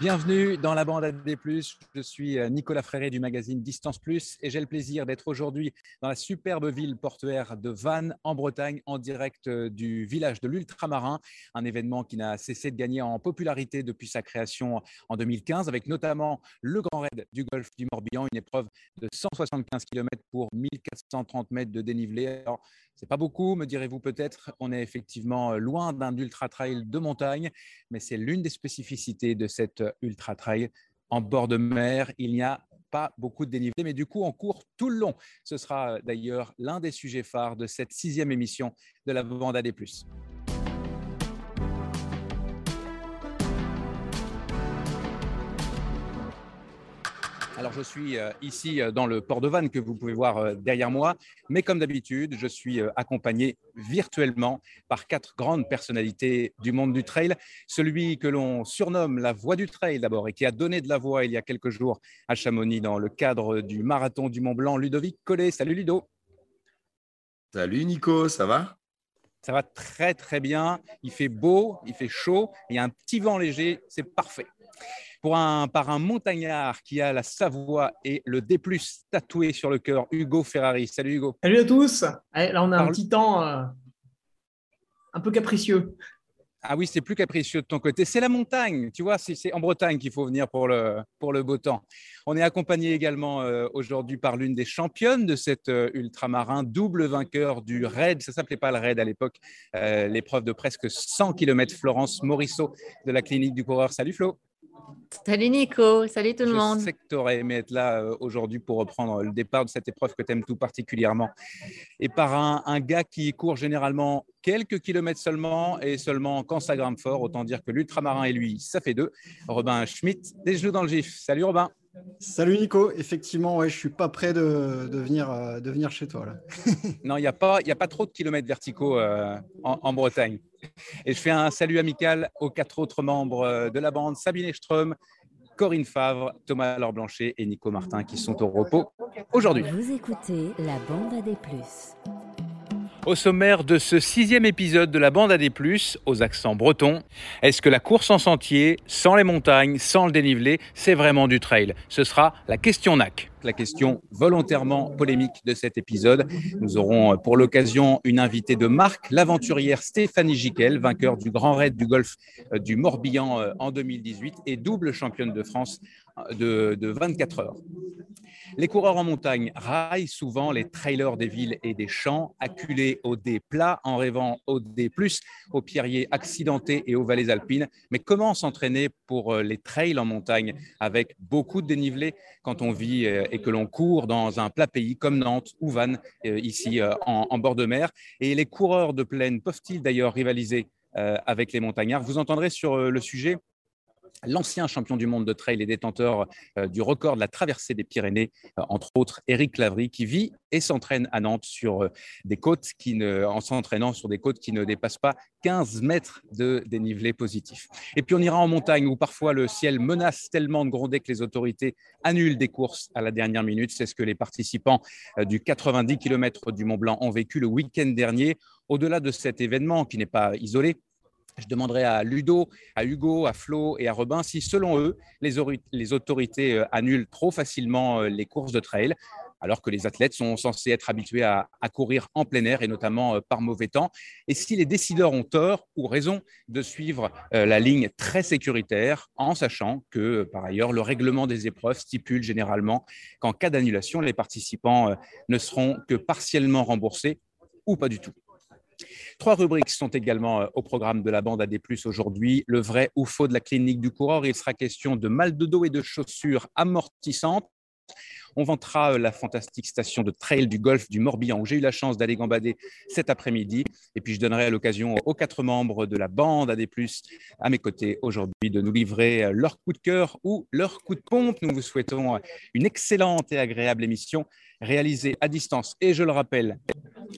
Bienvenue dans la bande AD+. Je suis euh, Nicolas Fréré du magazine Distance Plus et j'ai le plaisir d'être aujourd'hui dans la superbe ville portuaire de Vannes en Bretagne en direct euh, du village de l'Ultramarin, un événement qui n'a cessé de gagner en popularité depuis sa création en 2015 avec notamment le Grand Raid du Golfe du Morbihan, une épreuve de 175 km pour 1430 mètres de dénivelé. Alors, c'est pas beaucoup, me direz-vous peut-être. On est effectivement euh, loin d'un ultra trail de montagne, mais c'est l'une des spécificités de cette ultra trail. En bord de mer, il n'y a pas beaucoup de dénivelé, mais du coup, on court tout le long. Ce sera euh, d'ailleurs l'un des sujets phares de cette sixième émission de la bande AD+. Alors, je suis euh, ici euh, dans le port de Vannes que vous pouvez voir euh, derrière moi, mais comme d'habitude, je suis accompagné virtuellement par quatre grandes personnalités du monde du trail. Celui que l'on surnomme la voix du trail d'abord et qui a donné de la voix il y a quelques jours à Chamonix dans le cadre du marathon du Mont Blanc, Ludovic Collet. Salut Ludo. Salut Nico, ça va? Ça va très très bien. Il fait beau, il fait chaud, il y a un petit vent léger, c'est parfait pour un, par un montagnard qui a la Savoie et le D+, tatoué sur le cœur, Hugo Ferrari. Salut Hugo. Salut à tous. là, on a un petit temps euh, un peu capricieux. Ah oui, c'est plus capricieux de ton côté. C'est la montagne, tu vois, c'est en Bretagne qu'il faut venir pour le, pour le beau temps. On est accompagné également euh, aujourd'hui par l'une des championnes de cet euh, ultramarin, double vainqueur du raid. Ça s'appelait pas le raid à l'époque, l'épreuve de presque 100 km, Florence Morisseau de la clinique du coureur. Salut Flo. Salut Nico, salut tout le monde. Je sais que tu aurais aimé être là euh, aujourd'hui pour reprendre le départ de cette épreuve que tu aimes tout particulièrement. Et par un, gars qui court généralement quelques kilomètres seulement et seulement quand ça grimpe fort, autant dire que l'ultramarin et lui, ça fait deux. Robin Schmitt, des genoux dans le gif. Salut Robin. Salut Nico, effectivement, ouais, je suis pas prêt de, venir, euh, de venir chez toi. Là. non, il n'y a, pas, a pas trop de kilomètres verticaux euh, en, Bretagne. Et je fais un salut amical aux quatre autres membres euh, de la bande, Sabine Estrom, Corinne Favre, Thomas Laure Blanchet et Nico Martin qui sont au repos aujourd'hui. Vous écoutez la bande à des plus. Au sommaire de ce sixième épisode de la bande AD+, aux accents bretons, est-ce que la course en sentier, sans les montagnes, sans le dénivelé, c'est vraiment du trail? Ce sera la question NAC, la question volontairement polémique de cet épisode. Nous aurons pour l'occasion une invitée de marque, l'aventurière Stéphanie Giquel, vainqueur du Grand Raid du Golfe euh, du Morbihan euh, en 2018 et double championne de France euh, de, de 24 heures. Les coureurs en montagne raillent souvent les trailers des villes et des champs, acculés aux dés plats, en rêvant aux dés plus, aux pierriers accidentés et aux vallées alpines. Mais comment s'entraîner pour euh, les trails en montagne avec beaucoup de dénivelé quand on vit euh, et que l'on court dans un plat pays comme Nantes ou Vannes, euh, ici en, bord de mer? Et les coureurs de plaine peuvent-ils d'ailleurs rivaliser avec les montagnards? Vous entendrez sur le sujet l'ancien champion du monde de trail et détenteur euh, du record de la traversée des Pyrénées, euh, entre autres Eric Lavry, qui vit et s'entraîne à Nantes sur euh, des côtes qui ne, en s'entraînant sur des côtes qui ne dépassent pas 15 mètres de dénivelé positif. Et puis on ira en montagne où parfois le ciel menace tellement de gronder que les autorités annulent des courses à la dernière minute. C'est ce que les participants du 90 km du Mont Blanc ont vécu le week-end dernier. Au-delà de cet événement qui n'est pas isolé, je demanderai à Ludo, à Hugo, à Flo et à Robin si, selon eux, les, autorités euh, annulent trop facilement euh, les courses de trail, alors que les athlètes sont censés être habitués à, courir en plein air et notamment euh, par mauvais temps. Et si les décideurs ont tort ou raison de suivre la ligne très sécuritaire, en sachant que, par ailleurs, le règlement des épreuves stipule généralement qu'en cas d'annulation, les participants ne seront que partiellement remboursés ou pas du tout. Trois rubriques sont également euh, au programme de la bande AD+, aujourd'hui. Le vrai ou faux de la clinique du coureur. Il sera question de mal de dos et de chaussures amortissantes. On vantera euh, la fantastique station de trail du golfe du Morbihan où j'ai eu la chance d'aller gambader cet après-midi. Et puis je donnerai l'occasion aux quatre membres de la bande AD+, à mes côtés aujourd'hui, de nous livrer euh, leur coup de cœur ou leur coup de pompe. Nous vous souhaitons une excellente et agréable émission réalisée à distance et je le rappelle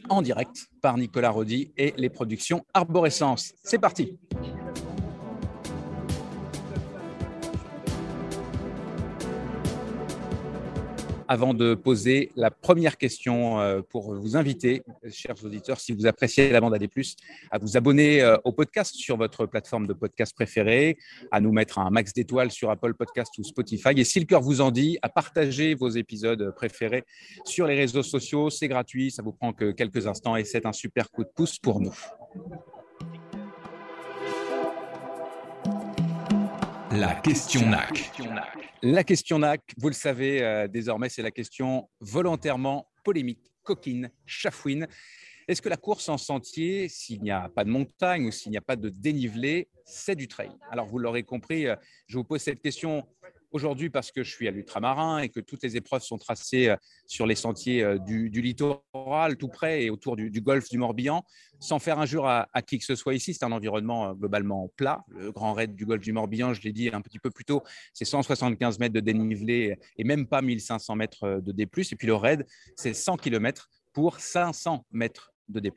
en direct par Nicolas Rodi et les productions Arborescence. C'est parti. Avant de poser la première question euh, pour vous inviter, chers auditeurs, si vous appréciez la bande AD+, à vous abonner euh, au podcast sur votre plateforme de podcast préférée, à nous mettre un max d'étoiles sur Apple Podcast ou Spotify. Et si le cœur vous en dit, à partager vos épisodes préférés sur les réseaux sociaux. C'est gratuit, ça vous prend que quelques instants et c'est un super coup de pouce pour nous. La question NAC. La question NAC, vous le savez euh, désormais, c'est la question volontairement polémique, coquine, chafouine. Est-ce que la course en sentier, s'il n'y a pas de montagne ou s'il n'y a pas de dénivelé, c'est du trail? Alors vous l'aurez compris, euh, je vous pose cette question Aujourd'hui, parce que je suis à l'ultramarin et que toutes les épreuves sont tracées euh, sur les sentiers euh, du, littoral, tout près et autour du, golfe du Morbihan, sans faire injure à, qui que ce soit ici, c'est un environnement euh, globalement plat. Le grand raid du golfe du Morbihan, je l'ai dit un petit peu plus tôt, c'est 175 mètres de dénivelé et même pas 1500 mètres de D+. Et puis le raid, c'est 100 km pour 500 mètres de D+.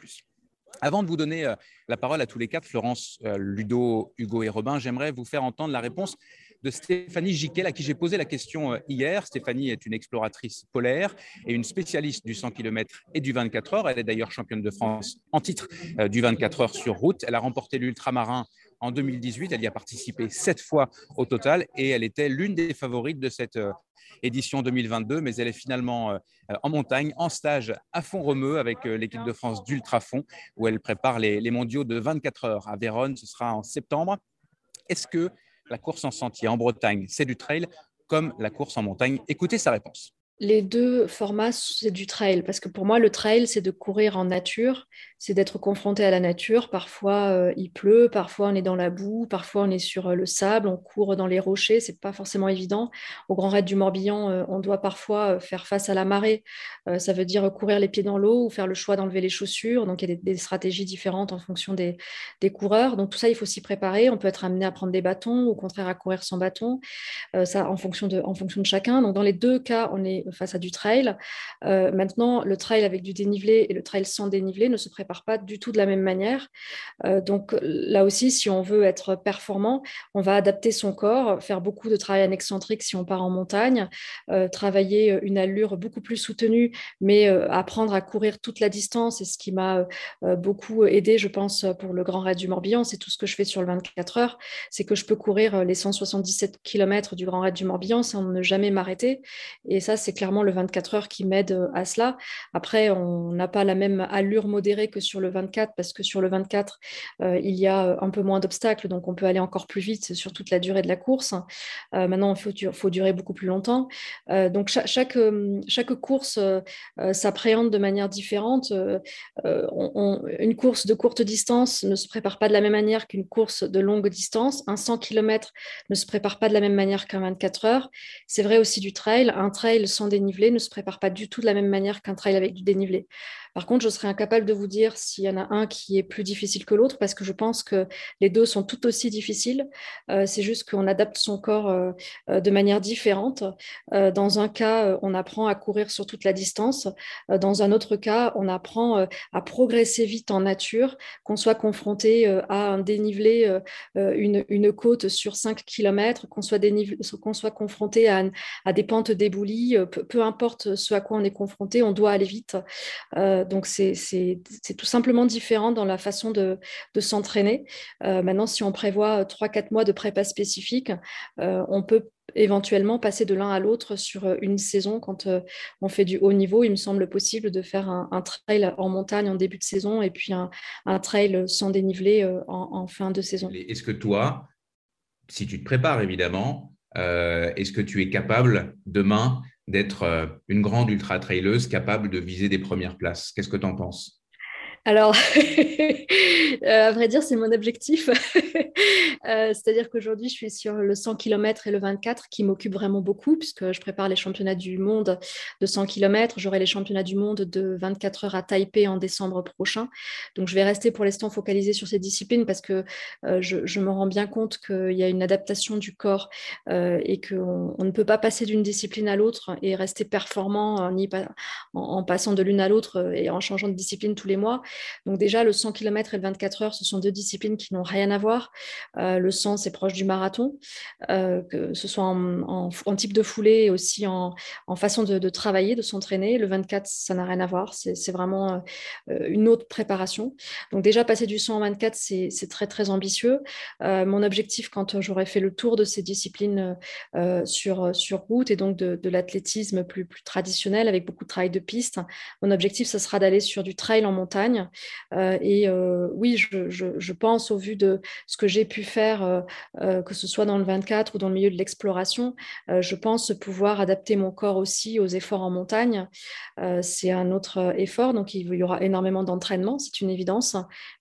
Avant de vous donner la parole à tous les quatre, Florence, Ludo, Hugo et Robin, j'aimerais vous faire entendre la réponse Stéphanie Giquel, à qui j'ai posé la question euh, hier. Stéphanie est une exploratrice polaire et une spécialiste du 100 km et du 24 heures. Elle est d'ailleurs championne de France en titre euh, du 24 heures sur route. Elle a remporté l'ultramarin en 2018. Elle y a participé sept fois au total et elle était l'une des favorites de cette euh, édition 2022, mais elle est finalement en montagne, en stage à Font-Romeu avec l'équipe de France d'ultrafond, où elle prépare les, les mondiaux de 24 heures à Vérone. Ce sera en septembre. Est-ce que la course en sentier en Bretagne, c'est du trail comme la course en montagne Écoutez sa réponse. Les deux formats, c'est du trail, parce que pour moi, le trail, c'est de courir en nature, c'est d'être confronté à la nature. Parfois, euh, il pleut, parfois, on est dans la boue, parfois, on est sur euh, le sable, on court dans les rochers, c'est pas forcément évident. Au Grand Raid du Morbihan, euh, on doit parfois faire face à la marée. ça veut dire courir les pieds dans l'eau ou faire le choix d'enlever les chaussures. Donc, il y a des, stratégies différentes en fonction des, des, coureurs. Donc, tout ça, il faut s'y préparer. On peut être amené à prendre des bâtons, ou au contraire à courir sans bâton, ça en fonction, de, en fonction de chacun. Donc, dans les deux cas, on est face à du trail. Maintenant, le trail avec du dénivelé et le trail sans dénivelé ne se préparent pas du tout de la même manière. Euh, donc là aussi, si on veut être performant, on va adapter son corps, faire beaucoup de travail en excentrique si on part en montagne, euh, travailler une allure beaucoup plus soutenue, mais apprendre à courir toute la distance. Et ce qui m'a beaucoup aidé, je pense, pour le Grand Raid du Morbihan, c'est tout ce que je fais sur le 24 heures, c'est que je peux courir les 177 km du Grand Raid du Morbihan sans ne jamais m'arrêter. Et ça, c'est clairement le 24 heures qui m'aide euh, à cela. Après, on n'a pas la même allure modérée sur le 24 parce que sur le 24, euh, il y a euh, un peu moins d'obstacles, donc on peut aller encore plus vite sur toute la durée de la course. maintenant, il faut, durer beaucoup plus longtemps. donc chaque, chaque, course s'appréhende de manière différente. une course de courte distance ne se prépare pas de la même manière qu'une course de longue distance. Un 100 km ne se prépare pas de la même manière qu'un 24 heures. C'est vrai aussi du trail. Un trail sans dénivelé ne se prépare pas du tout de la même manière qu'un trail avec du dénivelé. Par contre, je serais incapable de vous dire s'il y en a un qui est plus difficile que l'autre parce que je pense que les deux sont tout aussi difficiles. Euh, c'est juste qu'on adapte son corps euh, euh, de manière différente. dans un cas, on apprend à courir sur toute la distance. dans un autre cas, on apprend à progresser vite en nature, qu'on soit confronté à un dénivelé, une, une, côte sur 5 km, qu'on soit, soit confronté à, à, des pentes d'éboulis, peu, importe ce à quoi on est confronté, on doit aller vite donc, c'est tout simplement différent dans la façon de, s'entraîner. Euh, maintenant, si on prévoit 3-4 mois de prépa spécifique, euh, on peut éventuellement passer de l'un à l'autre sur euh, une saison quand on fait du haut niveau. Il me semble possible de faire un, trail en montagne en début de saison et puis un, trail sans dénivelé en, fin de saison. Est-ce que toi, si tu te prépares évidemment, est-ce que tu es capable demain d'être euh, une grande ultra-traileuse capable de viser des premières places? Qu'est-ce que tu en penses? Alors, euh, à vrai dire, c'est mon objectif. Euh, c'est-à-dire qu'aujourd'hui, je suis sur le 100 km et le 24 qui m'occupent vraiment beaucoup puisque je prépare les championnats du monde de 100 km. J'aurai les championnats du monde de 24 heures à Taipei en décembre prochain. Donc, je vais rester pour l'instant focalisée sur ces disciplines parce que euh, je, me rends bien compte qu'il y a une adaptation du corps et qu'on ne peut pas passer d'une discipline à l'autre et rester performant en passant de l'une à l'autre et en changeant de discipline tous les mois Donc déjà, le 100 km et le 24 heures, ce sont deux disciplines qui n'ont rien à voir. le 100, c'est proche du marathon, que ce soit en, type de foulée et aussi en, façon de, travailler, de s'entraîner. Le 24, ça n'a rien à voir. C'est vraiment une autre préparation. Donc déjà, passer du 100 au 24, c'est très, très ambitieux. mon objectif, quand j'aurai fait le tour de ces disciplines sur, sur route et donc de, l'athlétisme plus, plus traditionnel avec beaucoup de travail de piste, mon objectif, ce sera d'aller sur du trail en montagne. Et oui, je, pense au vu de ce que j'ai pu faire, que ce soit dans le 24 ou dans le milieu de l'exploration, je pense pouvoir adapter mon corps aussi aux efforts en montagne. c'est un autre effort, donc il y aura énormément d'entraînement, c'est une évidence,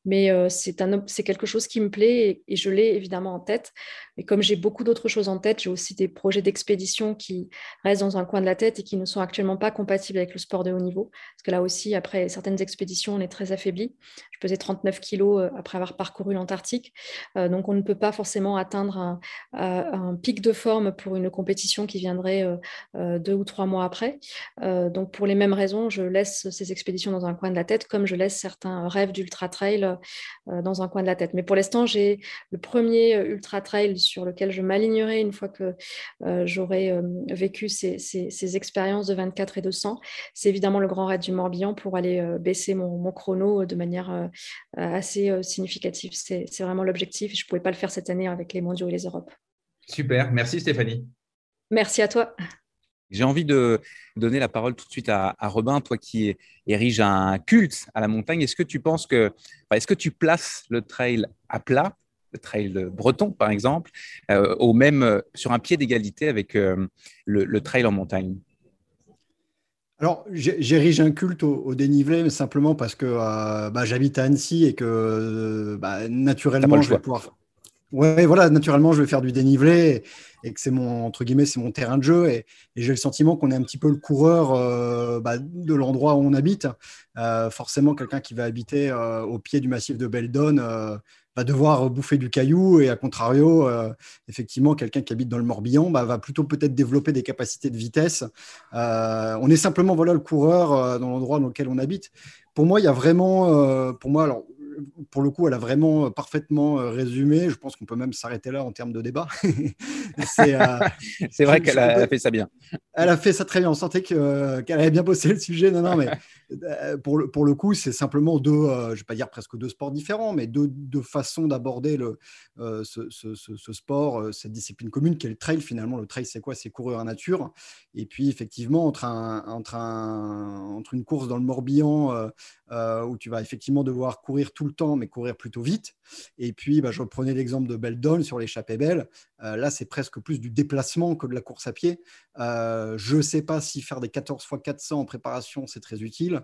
mais c'est quelque chose qui me plaît et, je l'ai évidemment en tête. Et comme j'ai beaucoup d'autres choses en tête, j'ai aussi des projets d'expédition qui restent dans un coin de la tête et qui ne sont actuellement pas compatibles avec le sport de haut niveau. Parce que là aussi, après certaines expéditions, on est très affaibli. Je pesais 39 kilos après avoir parcouru l'Antarctique. donc, on ne peut pas forcément atteindre un, pic de forme pour une compétition qui viendrait deux ou trois mois après. donc, pour les mêmes raisons, je laisse ces expéditions dans un coin de la tête, comme je laisse certains rêves d'ultra trail euh, dans un coin de la tête. Mais pour l'instant, j'ai le premier euh, ultra trail sur lequel je m'alignerai une fois que euh, j'aurai vécu ces, expériences de 24 et de 100. C'est évidemment le Grand Raid du Morbihan pour aller baisser mon, chrono de manière assez significative. C'est vraiment l'objectif. Je ne pouvais pas le faire cette année avec les mondiaux et les Europes. Super, merci Stéphanie. Merci à toi. J'ai envie de donner la parole tout de suite à, Robin, toi qui érige un culte à la montagne. Est-ce que tu penses que, est-ce que tu places le trail à plat, le trail breton par exemple, euh, au même sur un pied d'égalité avec euh, le, trail en montagne? Alors, j'érige un culte au, dénivelé, mais simplement parce que euh, bah, j'habite à Annecy et que bah, naturellement, je vais pouvoir. Ouais, voilà, naturellement, je vais faire du dénivelé et que c'est mon entre guillemets c'est mon terrain de jeu et, j'ai le sentiment qu'on est un petit peu le coureur euh, bah, de l'endroit où on habite. Euh, forcément, quelqu'un qui va habiter euh, au pied du massif de Beldon va devoir bouffer du caillou et à contrario, effectivement, quelqu'un qui habite dans le Morbihan bah, va plutôt peut-être développer des capacités de vitesse. on est simplement voilà le coureur dans l'endroit dans lequel on habite. Pour moi, il y a vraiment, pour moi, alors pour le coup, elle a vraiment euh, parfaitement euh, résumé. Je pense qu'on peut même s'arrêter là en termes de débat. Euh, c'est vrai qu'elle a, fait ça bien. Elle a fait ça très bien. On sentait qu'elle avait bien bossé le sujet. Non, non, mais pour, le, pour le coup, c'est simplement deux, je ne vais pas dire presque deux sports différents, mais deux, deux façons d'aborder ce, ce, ce, sport, cette discipline commune qui est le trail. Finalement, le trail, c'est quoi? C'est courir en nature. Et puis, effectivement, entre, un, entre, un, entre une course dans le Morbihan où tu vas effectivement devoir courir tout le temps, mais courir plutôt vite. Et puis, bah, je reprenais l'exemple de Beldon sur l'échappée belle. Euh, là, c'est presque plus du déplacement que de la course à pied. Euh, je ne sais pas si faire des 14 x 400 en préparation, c'est très utile.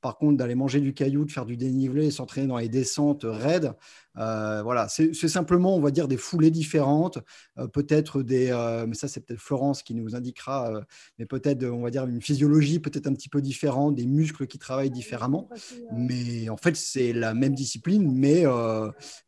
Par contre, d'aller manger du caillou, de faire du dénivelé, s'entraîner dans les descentes raides, euh, voilà, c'est simplement, on va dire, des foulées différentes, peut-être des, mais ça c'est peut-être Florence qui nous indiquera, mais peut-être, on va dire, une physiologie peut-être un petit peu différente, des muscles qui travaillent différemment. Mais en fait, c'est la même discipline, mais,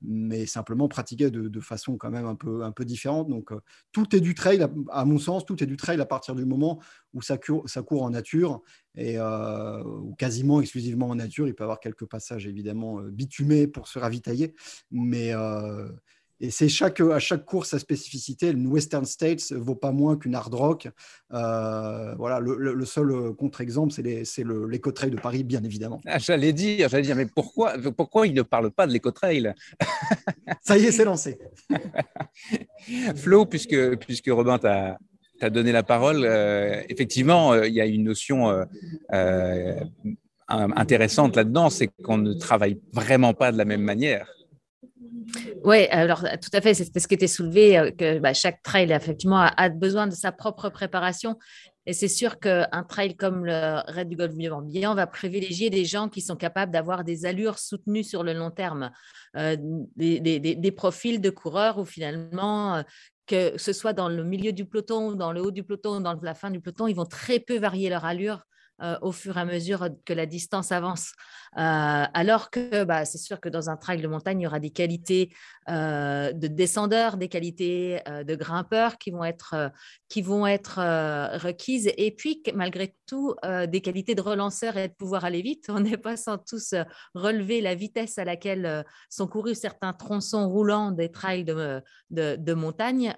mais simplement pratiquée de, de, façon quand même un peu, un peu différente. Donc, euh, tout est du trail, à, mon sens, tout est du trail à partir du moment où ça, court, ça court en nature et euh, ou quasiment exclusivement en nature. Il peut y avoir quelques passages évidemment euh, bitumés pour se ravitailler, mais et c'est chaque, à chaque course sa spécificité. Une Western States vaut pas moins qu'une hard rock. voilà, le, seul contre-exemple, c'est l'éco-trail de Paris, bien évidemment. Ah, j'allais dire, j'allais dire, mais pourquoi, pourquoi il ne parle pas de l'éco-trail Ça y est, c'est lancé. Flo, puisque, puisque Robin t'a donné la parole, euh, effectivement, euh, il y a une notion euh, intéressante là-dedans, c'est qu'on ne travaille vraiment pas de la même manière. Oui, alors tout à fait, c'est ce qui était soulevé, que bah, chaque trail effectivement a, besoin de sa propre préparation. Et c'est sûr qu'un trail comme le Raid du Golfe Morbihan va privilégier des gens qui sont capables d'avoir des allures soutenues sur le long terme, des, des, profils de coureurs où finalement, que ce soit dans le milieu du peloton, dans le haut du peloton, dans la fin du peloton, ils vont très peu varier leur allure au fur et à mesure que la distance avance. alors que bah, c'est sûr que dans un trail de montagne, il y aura des qualités de descendeurs, des qualités de grimpeurs qui vont être, qui vont être requises. Et puis, malgré tout, des qualités de relanceurs et de pouvoir aller vite. On n'est pas sans tous relever la vitesse à laquelle sont courus certains tronçons roulants des trails de, de, montagne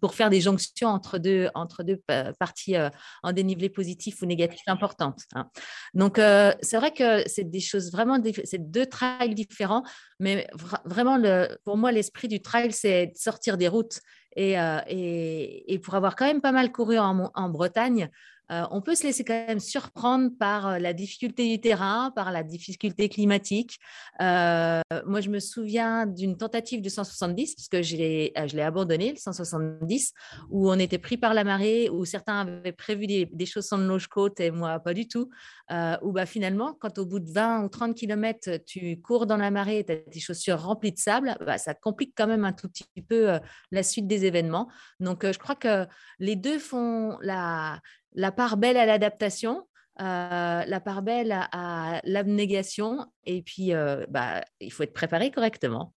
pour faire des jonctions entre deux, entre deux parties en dénivelé positif ou négatif importantes. Hein. Donc, c'est vrai que c'est des choses vraiment, c'est deux trails différents, mais vraiment, pour moi, l'esprit du trail, c'est de sortir des routes. Et, et, et, pour avoir quand même pas mal couru en Bretagne, euh, on peut se laisser quand même surprendre par euh, la difficulté du terrain, par la difficulté climatique. Euh, moi, je me souviens d'une tentative de 170, parce que je l'ai abandonné, le 170, où on était pris par la marée, où certains avaient prévu des, des chaussons de loge côte et moi, pas du tout. Où bah, finalement, quand au bout de 20 ou 30 km, tu cours dans la marée et tu as tes chaussures remplies de sable, bah, ça complique quand même un tout petit peu la suite des événements. Donc, je crois que les deux font la la part belle à l'adaptation, euh, la part belle à, l'abnégation, et puis euh, bah, il faut être préparé correctement.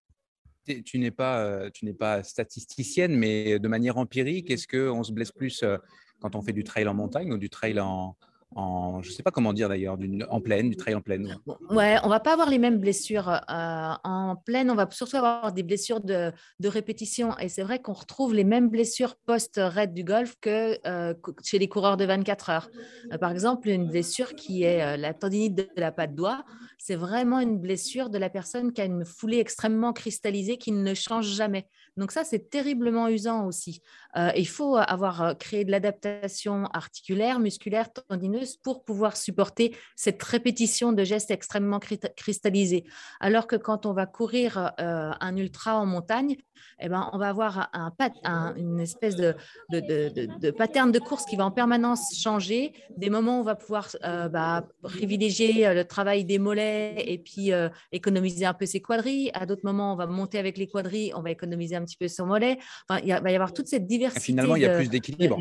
Tu n'es pas, euh, tu n'es pas statisticienne, mais de manière empirique, est-ce qu'on se blesse plus quand on fait du trail en montagne ou du trail en, je ne sais pas comment dire d'ailleurs, en pleine, du trail en pleine. Ouais, on va pas avoir les mêmes blessures euh, en pleine, on va surtout avoir des blessures de, répétition. Et c'est vrai qu'on retrouve les mêmes blessures post-raid du golf que euh, chez les coureurs de 24 heures. Euh, par exemple, une blessure qui est la tendinite de la patte doigt, c'est vraiment une blessure de la personne qui a une foulée extrêmement cristallisée qui ne change jamais. Donc ça, c'est terriblement usant aussi. il faut avoir créé de l'adaptation articulaire, musculaire, tendineuse pour pouvoir supporter cette répétition de gestes extrêmement cristallisés. Alors que quand on va courir euh, un ultra en montagne, eh ben, on va avoir un, une espèce de, de, pattern de course qui va en permanence changer. Des moments où on va pouvoir euh, bah, privilégier euh, le travail des mollets et puis économiser un peu ses quadrilles. À d'autres moments, on va monter avec les quadrilles, on va économiser un petit peu son mollet. Enfin, il va y avoir toute cette diversité. finalement, il y a plus d'équilibre.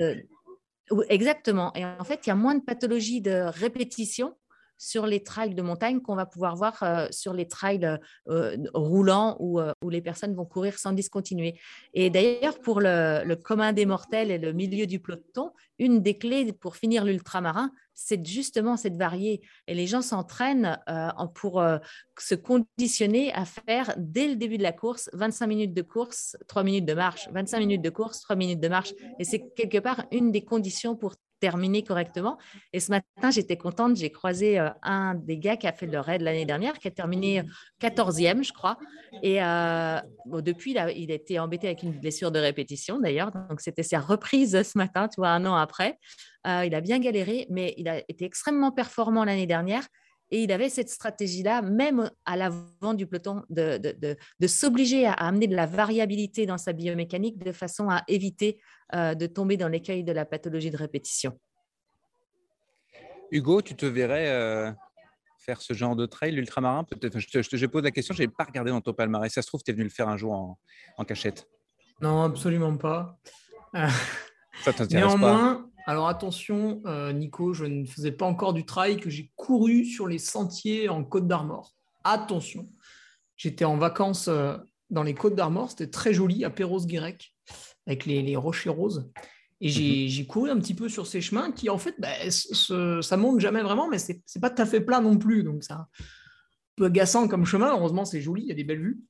Exactement. Et en fait, il y a moins de pathologies de répétition sur les trails de montagne qu'on va pouvoir voir euh, sur les trails euh, roulants euh, où, les personnes vont courir sans discontinuer. Et d'ailleurs, pour le, commun des mortels et le milieu du peloton, une des clés pour finir l'ultramarin, c'est justement cette varier. Et les gens s'entraînent pour se conditionner à faire dès le début de la course 25 minutes de course, 3 minutes de marche, 25 minutes de course, 3 minutes de marche. Et c'est quelque part une des conditions pour terminer correctement. Et ce matin, j'étais contente, j'ai croisé euh, un des gars qui a fait le raid l'année dernière, qui a terminé 14e, je crois. Et euh, depuis, il a, été embêté avec une blessure de répétition, d'ailleurs. Donc, c'était sa reprise ce matin, tu vois, un an après. Euh, il a bien galéré, mais il a été extrêmement performant l'année dernière. Et il avait cette stratégie-là, même à l'avant du peloton, de, de, de, s'obliger à, amener de la variabilité dans sa biomécanique de façon à éviter euh, de tomber dans l'écueil de la pathologie de répétition. Hugo, tu te verrais euh, faire ce genre de trail, l'ultramarin Peut-être? Je, te, je, pose la question, je n'ai pas regardé dans ton palmarès. Ça se trouve, tu es venu le faire un jour en, en cachette. Non, absolument pas. Ça t'intéresse pas? Alors attention, euh, Nico, je ne faisais pas encore du trail, que j'ai couru sur les sentiers en Côte d'Armor. Attention, j'étais en vacances euh, dans les Côtes d'Armor, c'était très joli, à Perros-Guirec, avec les, rochers roses. Et mhm. j'ai couru un petit peu sur ces chemins qui, en fait, bah, ça monte jamais vraiment, mais c'est pas tout à fait plat non plus. Donc, c'est un peu agaçant comme chemin. Heureusement, c'est joli, il y a des belles vues.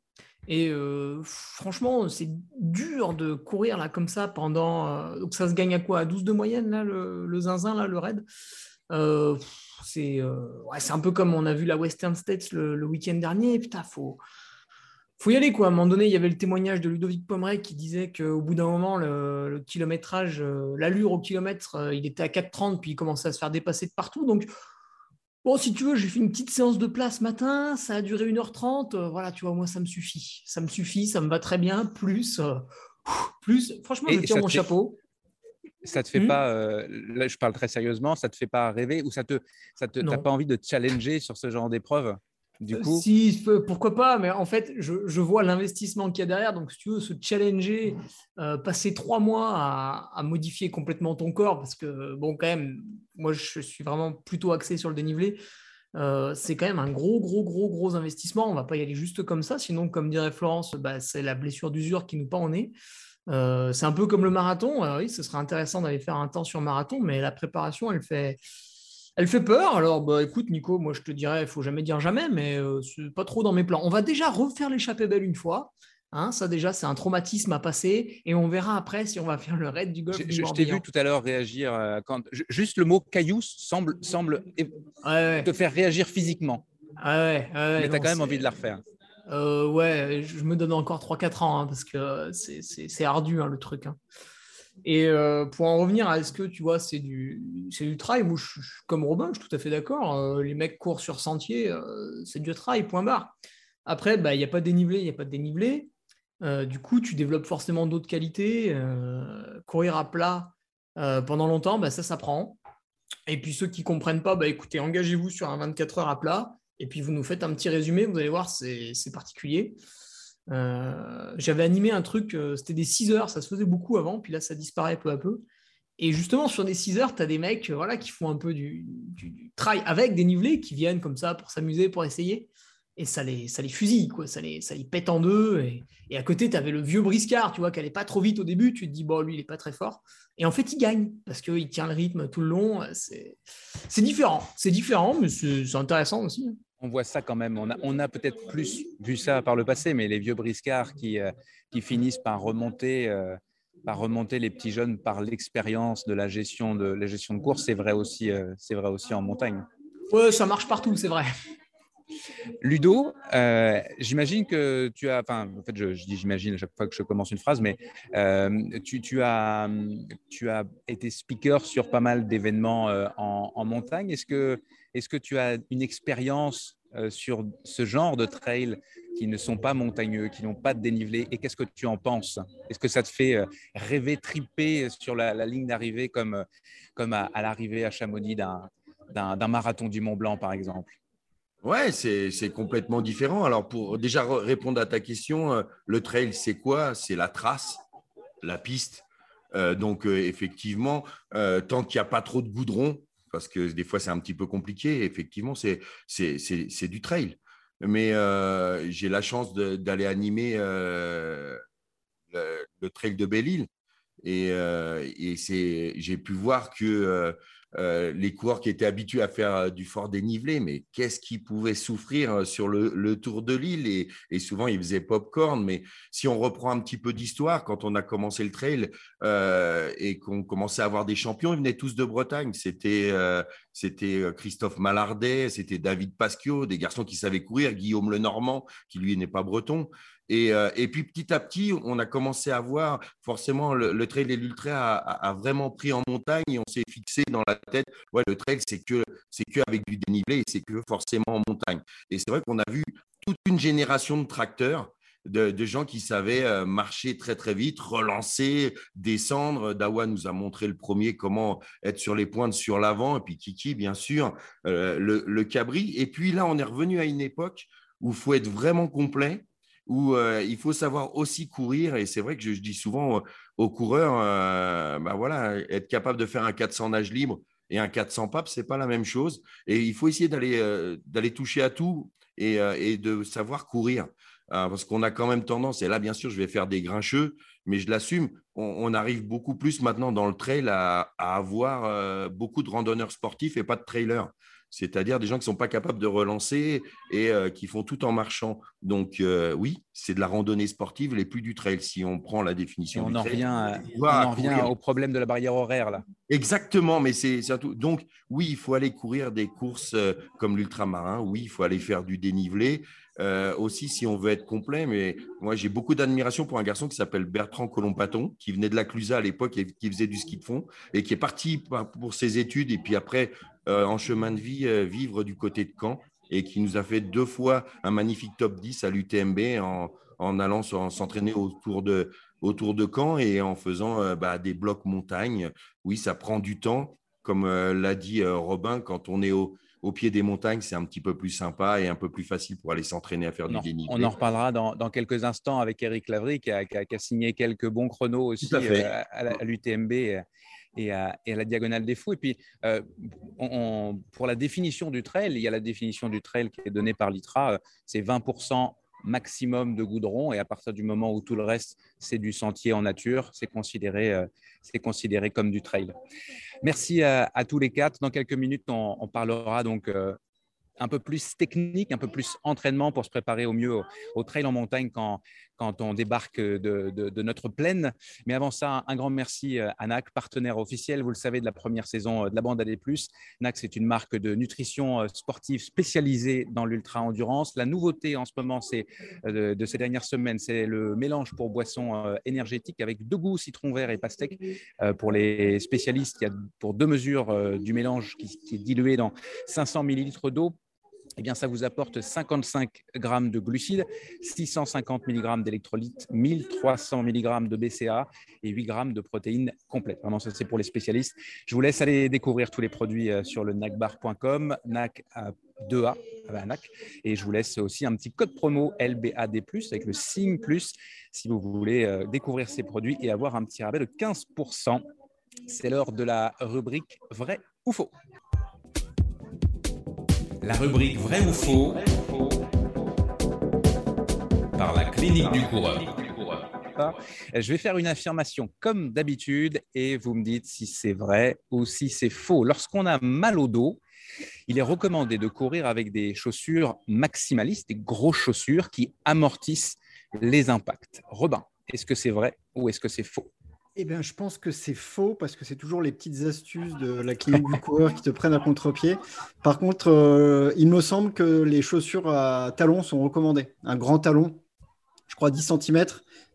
Et euh, franchement, c'est dur de courir là comme ça pendant. Euh, donc ça se gagne à quoi? À 12 de moyenne, là, le, zinzin, là, le raid? Euh, C'est un peu comme on a vu la Western States le, week-end dernier. Putain, faut, faut y aller quoi. À un moment donné, il y avait le témoignage de Ludovic Pomeray qui disait qu'au bout d'un moment, le, kilométrage, l'allure au kilomètre, il était à 4,30 puis il commençait à se faire dépasser de partout. Donc Bon, si tu veux, j'ai fait une petite séance de place ce matin, ça a duré 1h30. Euh, voilà, tu vois, moi, ça me suffit. Ça me suffit, ça me va très bien. Plus, euh, plus franchement, je tire mon chapeau. Ça te fait hmm? pas, euh, là je parle très sérieusement, ça te fait pas rêver ou ça te, ça te, t'as pas envie de challenger sur ce genre d'épreuve? Du coup Si, pourquoi pas, mais en fait, je, vois l'investissement qu'il y a derrière. Donc, si tu veux se challenger, passer trois mois à, à, modifier complètement ton corps, parce que, bon, quand même, moi, je suis vraiment plutôt axé sur le dénivelé. Euh, c'est quand même un gros, gros, gros, gros investissement. On ne va pas y aller juste comme ça. Sinon, comme dirait Florence, bah, c'est la blessure d'usure qui nous pend au nez. Euh, c'est un peu comme le marathon. oui, ce serait intéressant d'aller faire un temps sur marathon, mais la préparation, elle fait, elle fait peur. Alors, bah, écoute, Nico, moi, je te dirais, il faut jamais dire jamais, mais euh, c'est pas trop dans mes plans. On va déjà refaire l'échappée belle une fois. Hein, ça déjà, c'est un traumatisme à passer et on verra après si on va faire le raid du golf. Je, je t'ai vu tout à l'heure réagir euh, quand juste le mot caillou semble, semble te faire réagir physiquement. ouais, Mais tu as quand même envie de la refaire. Euh, ouais, je me donne encore 3-4 ans hein, parce que c'est ardu hein, le truc. Et euh, pour en revenir à est-ce que tu vois, c'est du, du trail, moi je, comme Robin, je suis tout à fait d'accord. les mecs courent sur sentier, c'est du trail, point barre. Après, bah, il n'y a pas de dénivelé, il n'y a pas de dénivelé. Euh, du coup, tu développes forcément d'autres qualités. Euh, courir à plat euh, pendant longtemps, bah, ça s'apprend. Et puis ceux qui ne comprennent pas, bah, écoutez, engagez-vous sur un 24 heures à plat. Et puis vous nous faites un petit résumé, vous allez voir, c'est particulier. J'avais animé un truc, c'était des 6 heures, ça se faisait beaucoup avant, puis là ça disparaît peu à peu. Et justement, sur des 6 heures, tu as des mecs voilà, qui font un peu du, du, trail avec des nivelés, qui viennent comme ça pour s'amuser, pour essayer et ça les, ça les fusille, quoi. Ça, les, ça les pète en deux. Et, à côté, tu avais le vieux briscard, tu vois, qui allait pas trop vite au début. Tu te dis, bon, lui, il est pas très fort. Et en fait, il gagne parce qu'il tient le rythme tout le long. C'est différent. C'est différent, mais c'est intéressant aussi. On voit ça quand même. On a, on a peut-être plus vu ça par le passé, mais les vieux briscards qui, euh, qui finissent par remonter. Euh, par remonter les petits jeunes par l'expérience de la gestion de la gestion de course, c'est vrai aussi, euh, c'est vrai aussi en montagne. Ouais, ça marche partout, c'est vrai. Ludo, euh, j'imagine que tu as, enfin, en fait, je, dis j'imagine à chaque fois que je commence une phrase, mais euh, tu, as, tu as été speaker sur pas mal d'événements euh, en, montagne. Est-ce que, est que tu as une expérience sur ce genre de trails qui ne sont pas montagneux, qui n'ont pas de dénivelé? Et qu'est-ce que tu en penses? Est-ce que ça te fait rêver, triper sur la, ligne d'arrivée comme, à, l'arrivée à Chamonix d'un marathon du Mont Blanc, par exemple? Ouais, c'est complètement différent. Alors, pour déjà répondre à ta question, euh, le trail, c'est quoi? C'est la trace, la piste. Euh, donc, euh, effectivement, tant qu'il n'y a pas trop de goudron, parce que des fois, c'est un petit peu compliqué, effectivement, c'est du trail. Mais j'ai la chance d'aller animer le, le, trail de Belle-Île. Et, et j'ai pu voir que euh, les coureurs qui étaient habitués à faire euh, du fort dénivelé, mais qu'est-ce qu'ils pouvaient souffrir euh, sur le, Tour de l'île et, souvent ils faisaient popcorn. Mais si on reprend un petit peu d'histoire, quand on a commencé le trail et qu'on commençait à avoir des champions, ils venaient tous de Bretagne. C'était Christophe Mallardet, c'était David Pasquio, des garçons qui savaient courir, Guillaume Lenormand, qui lui n'est pas breton. Euh, et, puis petit à petit, on a commencé à voir forcément le, trail et l'ultra a, vraiment pris en montagne et on s'est fixé dans la tête, ouais, le trail c'est que c'est que avec du dénivelé c'est que forcément en montagne. Et c'est vrai qu'on a vu toute une génération de tracteurs. De, gens qui savaient euh, marcher très très vite, relancer, descendre. Dawa nous a montré le premier comment être sur les pointes sur l'avant, et puis Kiki, bien sûr, euh, le, le cabri. Et puis là, on est revenu à une époque où il faut être vraiment complet, où euh, il faut savoir aussi courir. Et c'est vrai que je, dis souvent aux coureurs, euh, bah voilà, être capable de faire un 400 nage libre et un 400 pape, c'est pas la même chose. Et il faut essayer d'aller euh, toucher à tout et, de savoir courir. parce qu'on a quand même tendance, et là bien sûr je vais faire des grincheux, mais je l'assume, on, arrive beaucoup plus maintenant dans le trail à avoir beaucoup de randonneurs sportifs et pas de trailers c'est-à-dire des gens qui ne sont pas capables de relancer et euh, qui font tout en marchant. Donc euh, oui, c'est de la randonnée sportive, les plus du trail, si on prend la définition. on, en revient, on en revient au problème de la barrière horaire là. Exactement, mais c'est surtout. Donc oui, il faut aller courir des courses euh, comme l'ultramarin. Oui, il faut aller faire du dénivelé. Aussi, si on veut être complet, mais moi j'ai beaucoup d'admiration pour un garçon qui s'appelle Bertrand Colompaton, qui venait de la Clusa à l'époque et qui faisait du ski de fond et qui est parti pour ses études et puis après euh, en chemin de vie euh, vivre du côté de Caen et qui nous a fait deux fois un magnifique top 10 à l'UTMB en, allant s'entraîner autour de, autour de Caen et en faisant euh, bah, des blocs montagne. Oui, ça prend du temps. Comme l'a dit Robin, quand on est au, au pied des montagnes, c'est un petit peu plus sympa et un peu plus facile pour aller s'entraîner à faire du dénivelé. On en reparlera dans, quelques instants avec Eric Lavry qui a, signé quelques bons chronos aussi euh, à, l'UTMB et à, la Diagonale des Fous. Et puis, euh, pour la définition du trail, il y a la définition du trail qui est donnée par l'ITRA, c'est 20% maximum de goudron et à partir du moment où tout le reste c'est du sentier en nature, c'est considéré, euh, considéré comme du trail. Merci à, tous les quatre. Dans quelques minutes, on, parlera donc euh, un peu plus technique, un peu plus entraînement pour se préparer au mieux au, trail en montagne quand, quand on débarque de, notre plaine. Mais avant ça, un grand merci euh, à NAC, partenaire officiel, vous le savez, de la première saison euh, de la bande AD+. NAC, c'est une marque de nutrition euh, sportive spécialisée dans l'ultra-endurance. La nouveauté en ce moment c'est de, ces dernières semaines, c'est le mélange pour boissons énergétiques avec deux goûts, citron vert et pastèque. Pour les spécialistes, il y a pour deux mesures du mélange qui, qui est dilué dans 500 millilitres d'eau eh bien, ça vous apporte 55 grammes de glucides, 650 mg d'électrolytes, 1300 mg de BCA et 8 grammes de protéines complètes. Vraiment, ça, c'est pour les spécialistes. Je vous laisse aller découvrir tous les produits euh, sur le nacbar.com, NAC 2A, euh, NAC, et je vous laisse aussi un petit code promo LBAD+, avec le signe plus, si vous voulez euh, découvrir ces produits et avoir un petit rabais de 15%. C'est l'heure de la rubrique vrai ou faux la rubrique Vrai ou faux par la clinique du coureur. Je vais faire une affirmation comme d'habitude et vous me dites si c'est vrai ou si c'est faux. Lorsqu'on a mal au dos, il est recommandé de courir avec des chaussures maximalistes, des grosses chaussures qui amortissent les impacts. Robin, est-ce que c'est vrai ou est-ce que c'est faux? Eh bien, je pense que c'est faux parce que c'est toujours les petites astuces de la clinique du coureur qui te prennent à contre-pied. Par contre, euh, il me semble que les chaussures à talons sont recommandées. Un grand talon, je crois 10 cm,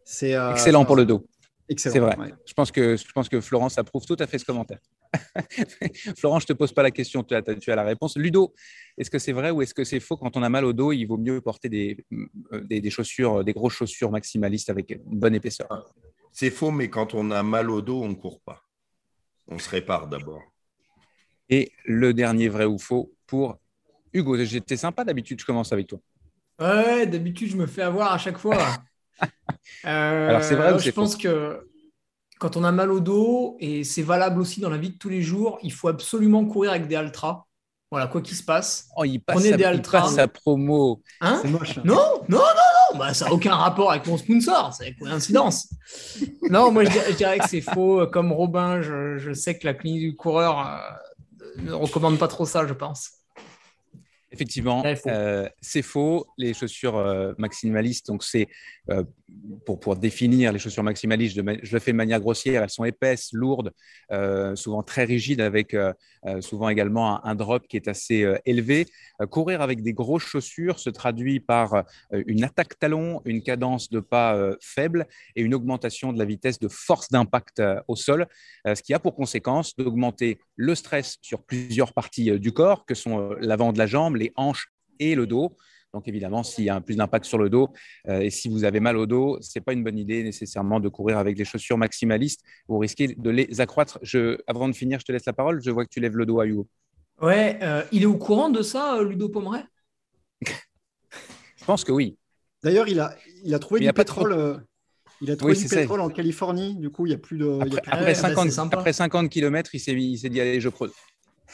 c'est euh, excellent pour le dos. Excellent. C'est vrai. Je, pense que, je pense que Florence approuve tout à fait ce commentaire. Florence, je ne te pose pas la question, tu as, tu as la réponse. Ludo, est-ce que c'est vrai ou est-ce que c'est faux? Quand on a mal au dos, il vaut mieux porter des, euh, des, des chaussures, des grosses chaussures maximalistes avec une bonne épaisseur. C'est faux, mais quand on a mal au dos, on ne court pas. On se répare d'abord. Et le dernier vrai ou faux pour Hugo. J'étais sympa d'habitude, je commence avec toi. Ouais, d'habitude, je me fais avoir à chaque fois. Euh, Alors, c'est vrai ou Je pense que quand on a mal au dos, et c'est valable aussi dans la vie de tous les jours, il faut absolument courir avec des Altras. Voilà, quoi qu'il se passe. Oh, il passe, sa, des sa promo. Hein moche, hein. non, non, non, non, bah, ça n'a aucun rapport avec mon sponsor, c'est coïncidence. non, moi je dirais, que c'est faux. Comme Robin, je, sais que la clinique du coureur euh, ne recommande pas trop ça, je pense. Effectivement, euh, c'est faux. Les chaussures euh, maximalistes, donc c'est euh, pour, définir les chaussures maximalistes, je, je, le fais de manière grossière. Elles sont épaisses, lourdes, souvent très rigides, avec souvent également un, drop qui est assez élevé. courir avec des grosses chaussures se traduit par une attaque talon, une cadence de pas faible et une augmentation de la vitesse de force d'impact au sol, ce qui a pour conséquence d'augmenter le stress sur plusieurs parties du corps, que sont l'avant de la jambe, les hanches et le dos. Donc évidemment, s'il y a un plus d'impact sur le dos euh, et si vous avez mal au dos, ce n'est pas une bonne idée nécessairement de courir avec des chaussures maximalistes. Vous risquez de les accroître. Je, avant de finir, je te laisse la parole. Je vois que tu lèves le dos à Hugo. Ouais, euh, il est au courant de ça, euh, Ludo Pomeray Je pense que oui. D'ailleurs, il a, il a trouvé du pétrole. Il a trouvé du pétrole en Californie, du coup, il n'y a plus de. Après, 50, après 50 km, il s'est dit allez, je creuse.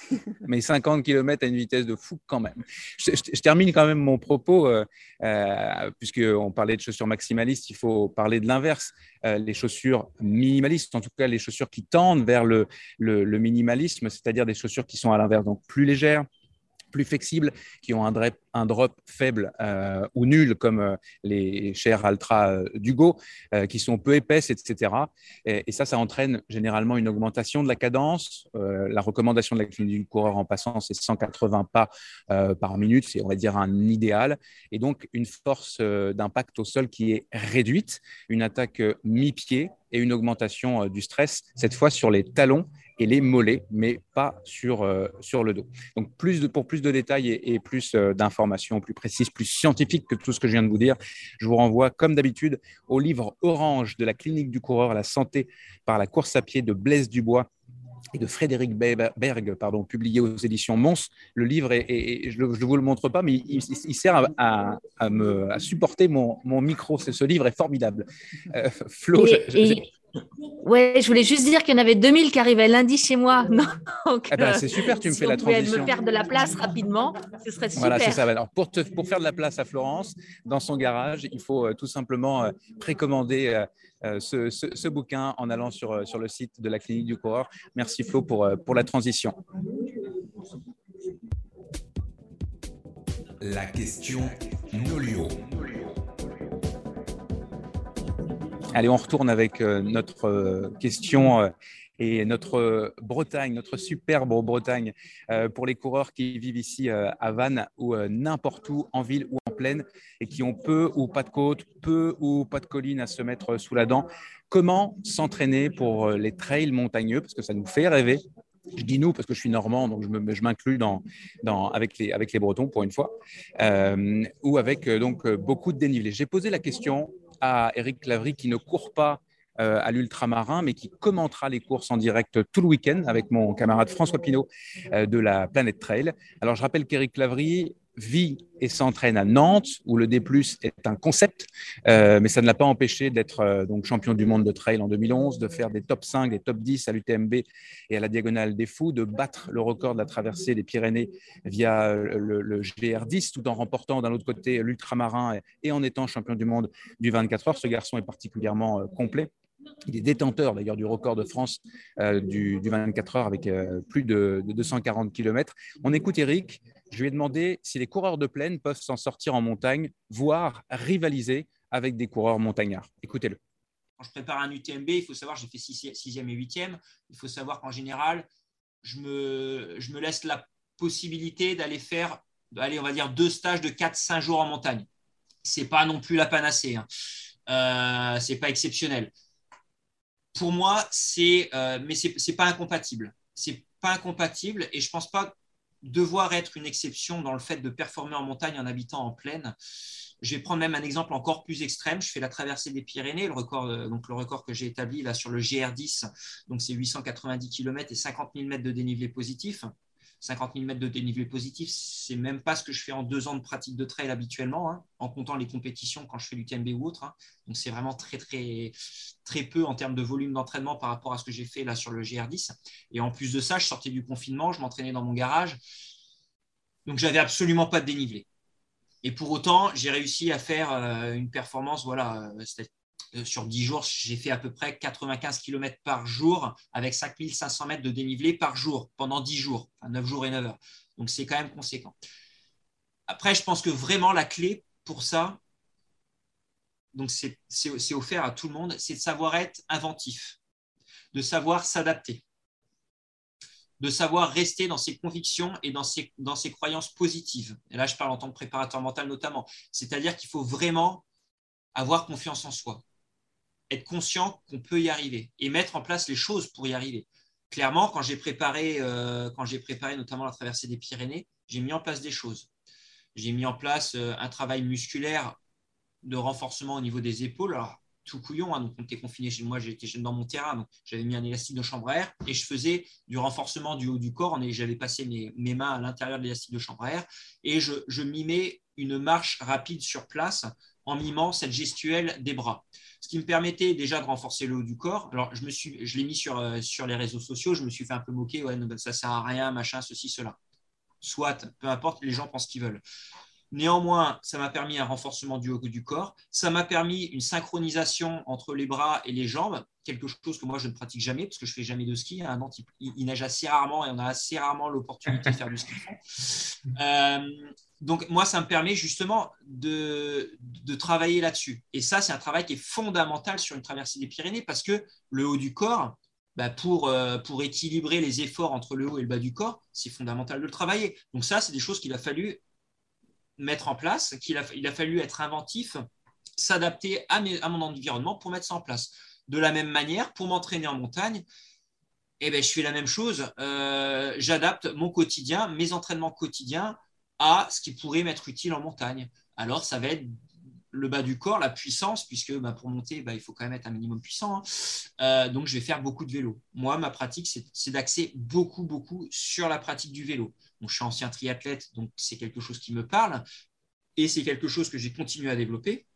mais 50 km à une vitesse de fou quand même. Je, termine quand même mon propos, euh, euh, puisqu'on parlait de chaussures maximalistes, il faut parler de l'inverse. Euh, les chaussures minimalistes, en tout cas les chaussures qui tendent vers le, le minimalisme, c'est-à-dire des chaussures qui sont à l'inverse, donc plus légères, plus flexibles, qui ont un drop, faible euh, ou nul, comme euh, les chers Altra euh, d'Hugo, qui sont peu épaisses, etc. Et, ça, ça entraîne généralement une augmentation de la cadence. la recommandation de la clinique du coureur en passant, c'est 180 pas par minute, c'est on va dire un idéal. Et donc, une force d'impact au sol qui est réduite, une attaque mi-pied et une augmentation du stress, cette fois sur les talons et les mollets, mais pas sur, euh, sur le dos. Donc, plus de, pour plus de détails et, plus euh, d'informations plus précises, plus scientifiques que tout ce que je viens de vous dire, je vous renvoie, comme d'habitude, au livre Orange de la clinique du coureur à la santé par la course à pied de Blaise Dubois et de Frédéric Berg, pardon, publié aux éditions Mons. Le livre, est, je ne vous le montre pas, mais il, sert à, me, à supporter mon, mon micro. Ce livre est formidable. Euh, Flo, Ouais, je voulais juste dire qu'il y en avait 2000 qui arrivaient lundi chez moi. Eh ben, c'est super, tu me fais la transition. me faire de la place rapidement, ce serait super. Voilà, c'est ça. Alors, pour, te, pour faire de la place à Florence, dans son garage, il faut euh, tout simplement euh, précommander euh, ce, ce, bouquin en allant sur, sur le site de la clinique du coureur. Merci Flo pour, pour la transition. La question Nolio. Allez, on retourne avec euh, notre euh, question euh, et notre Bretagne, notre superbe Bretagne, pour les coureurs qui vivent ici à Vannes ou n'importe où, en ville ou en plaine, et qui ont peu ou pas de côte, peu ou pas de collines à se mettre sous la dent. Comment s'entraîner pour les trails montagneux? Parce que ça nous fait rêver. Je dis nous parce que je suis normand, donc je m'inclus dans, avec, les, avec les Bretons pour une fois, ou avec donc beaucoup de dénivelé. J'ai posé la question à Eric Lavry qui ne court pas euh, à l'ultramarin, mais qui commentera les courses en direct tout le week-end avec mon camarade François Pinault euh, de la Planète Trail. Alors, je rappelle qu'Eric Lavry vit et s'entraîne à Nantes, où le D+, est un concept, euh, mais ça ne l'a pas empêché d'être euh, donc champion du monde de trail en 2011, de faire des top 5, des top 10 à l'UTMB et à la Diagonale des Fous, de battre le record de la traversée des Pyrénées via euh, le, GR10, tout en remportant d'un autre côté l'ultramarin et en étant champion du monde du 24 heures. Ce garçon est particulièrement complet. Il est détenteur d'ailleurs du record de France du, 24 heures avec plus de, de 240 km. On écoute Eric je lui ai demandé si les coureurs de plaine peuvent s'en sortir en montagne, voire rivaliser avec des coureurs montagnards. Écoutez-le. Quand je prépare un UTMB, il faut savoir, j'ai fait 6e et 8e, il faut savoir qu'en général, je me, laisse la possibilité d'aller faire, allez, on va dire, deux stages de 4-5 jours en montagne. Ce n'est pas non plus la panacée. Hein. Euh, ce n'est pas exceptionnel. Pour moi, c'est, euh, mais ce n'est pas incompatible. C'est pas incompatible et je pense pas devoir être une exception dans le fait de performer en montagne en habitant en plaine. Je vais prendre même un exemple encore plus extrême. Je fais la traversée des Pyrénées, le record, euh, que j'ai établi là sur le GR10, donc c'est 890 km et 50 000 mètres de dénivelé positif. 50 000 mètres de dénivelé positif, c'est même pas ce que je fais en deux ans de pratique de trail habituellement, hein, en comptant les compétitions quand je fais l'UTMB ou autre. Hein. Donc c'est vraiment très très très peu en termes de volume d'entraînement par rapport à ce que j'ai fait là sur le GR10. Et en plus de ça, je sortais du confinement, je m'entraînais dans mon garage, donc j'avais absolument pas de dénivelé. Et pour autant, j'ai réussi à faire euh, une performance, voilà, euh, sur 10 jours, j'ai fait à peu près 95 km par jour avec 5500 mètres de dénivelé par jour pendant 10 jours, enfin 9 jours et 9 heures. Donc c'est quand même conséquent. Après, je pense que vraiment la clé pour ça, donc c'est offert à tout le monde, c'est de savoir être inventif, de savoir s'adapter, de savoir rester dans ses convictions et dans ses, dans ses croyances positives. Et là, je parle en tant que préparateur mental notamment. C'est-à-dire qu'il faut vraiment avoir confiance en soi être conscient qu'on peut y arriver et mettre en place les choses pour y arriver. Clairement, quand j'ai préparé, euh, quand j'ai préparé notamment la traversée des Pyrénées, j'ai mis en place des choses. J'ai mis en place euh, un travail musculaire de renforcement au niveau des épaules. Alors, tout couillon, hein, donc on était confiné chez moi, j'étais dans mon terrain, donc j'avais mis un élastique de chambre à air et je faisais du renforcement du haut du corps. J'avais passé mes, mains à l'intérieur de l'élastique de chambre à air et je, je mimais une marche rapide sur place en mimant cette gestuelle des bras ce qui me permettait déjà de renforcer le haut du corps. Alors, je, me suis, l'ai mis sur, euh, sur les réseaux sociaux, je me suis fait un peu moquer, ouais, ça ne sert à rien, machin, ceci, cela. Soit, peu importe, les gens pensent qu'ils veulent. Néanmoins, ça m'a permis un renforcement du haut du corps. Ça m'a permis une synchronisation entre les bras et les jambes, quelque chose que moi je ne pratique jamais parce que je fais jamais de ski. Un il, neige assez rarement et on a assez rarement l'opportunité de faire du ski. Euh, donc moi, ça me permet justement de, de travailler là-dessus. Et ça, c'est un travail qui est fondamental sur une traversée des Pyrénées parce que le haut du corps, bah, pour, euh, pour équilibrer les efforts entre le haut et le bas du corps, c'est fondamental de le travailler. Donc ça, c'est des choses qu'il a fallu mettre en place, qu'il a, fallu être inventif, s'adapter à, à, mon environnement pour mettre ça en place. De la même manière, pour m'entraîner en montagne, eh ben, je fais la même chose. Euh, j'adapte mon quotidien, mes entraînements quotidiens à ce qui pourrait m'être utile en montagne. Alors, ça va être le bas du corps, la puissance, puisque bah, pour monter, bah, il faut quand même être un minimum puissant. Hein. Euh, donc, je vais faire beaucoup de vélo. Moi, ma pratique, c'est d'axer beaucoup, beaucoup sur la pratique du vélo. Je suis ancien triathlète, donc c'est quelque chose qui me parle. Et c'est quelque chose que j'ai continué à développer.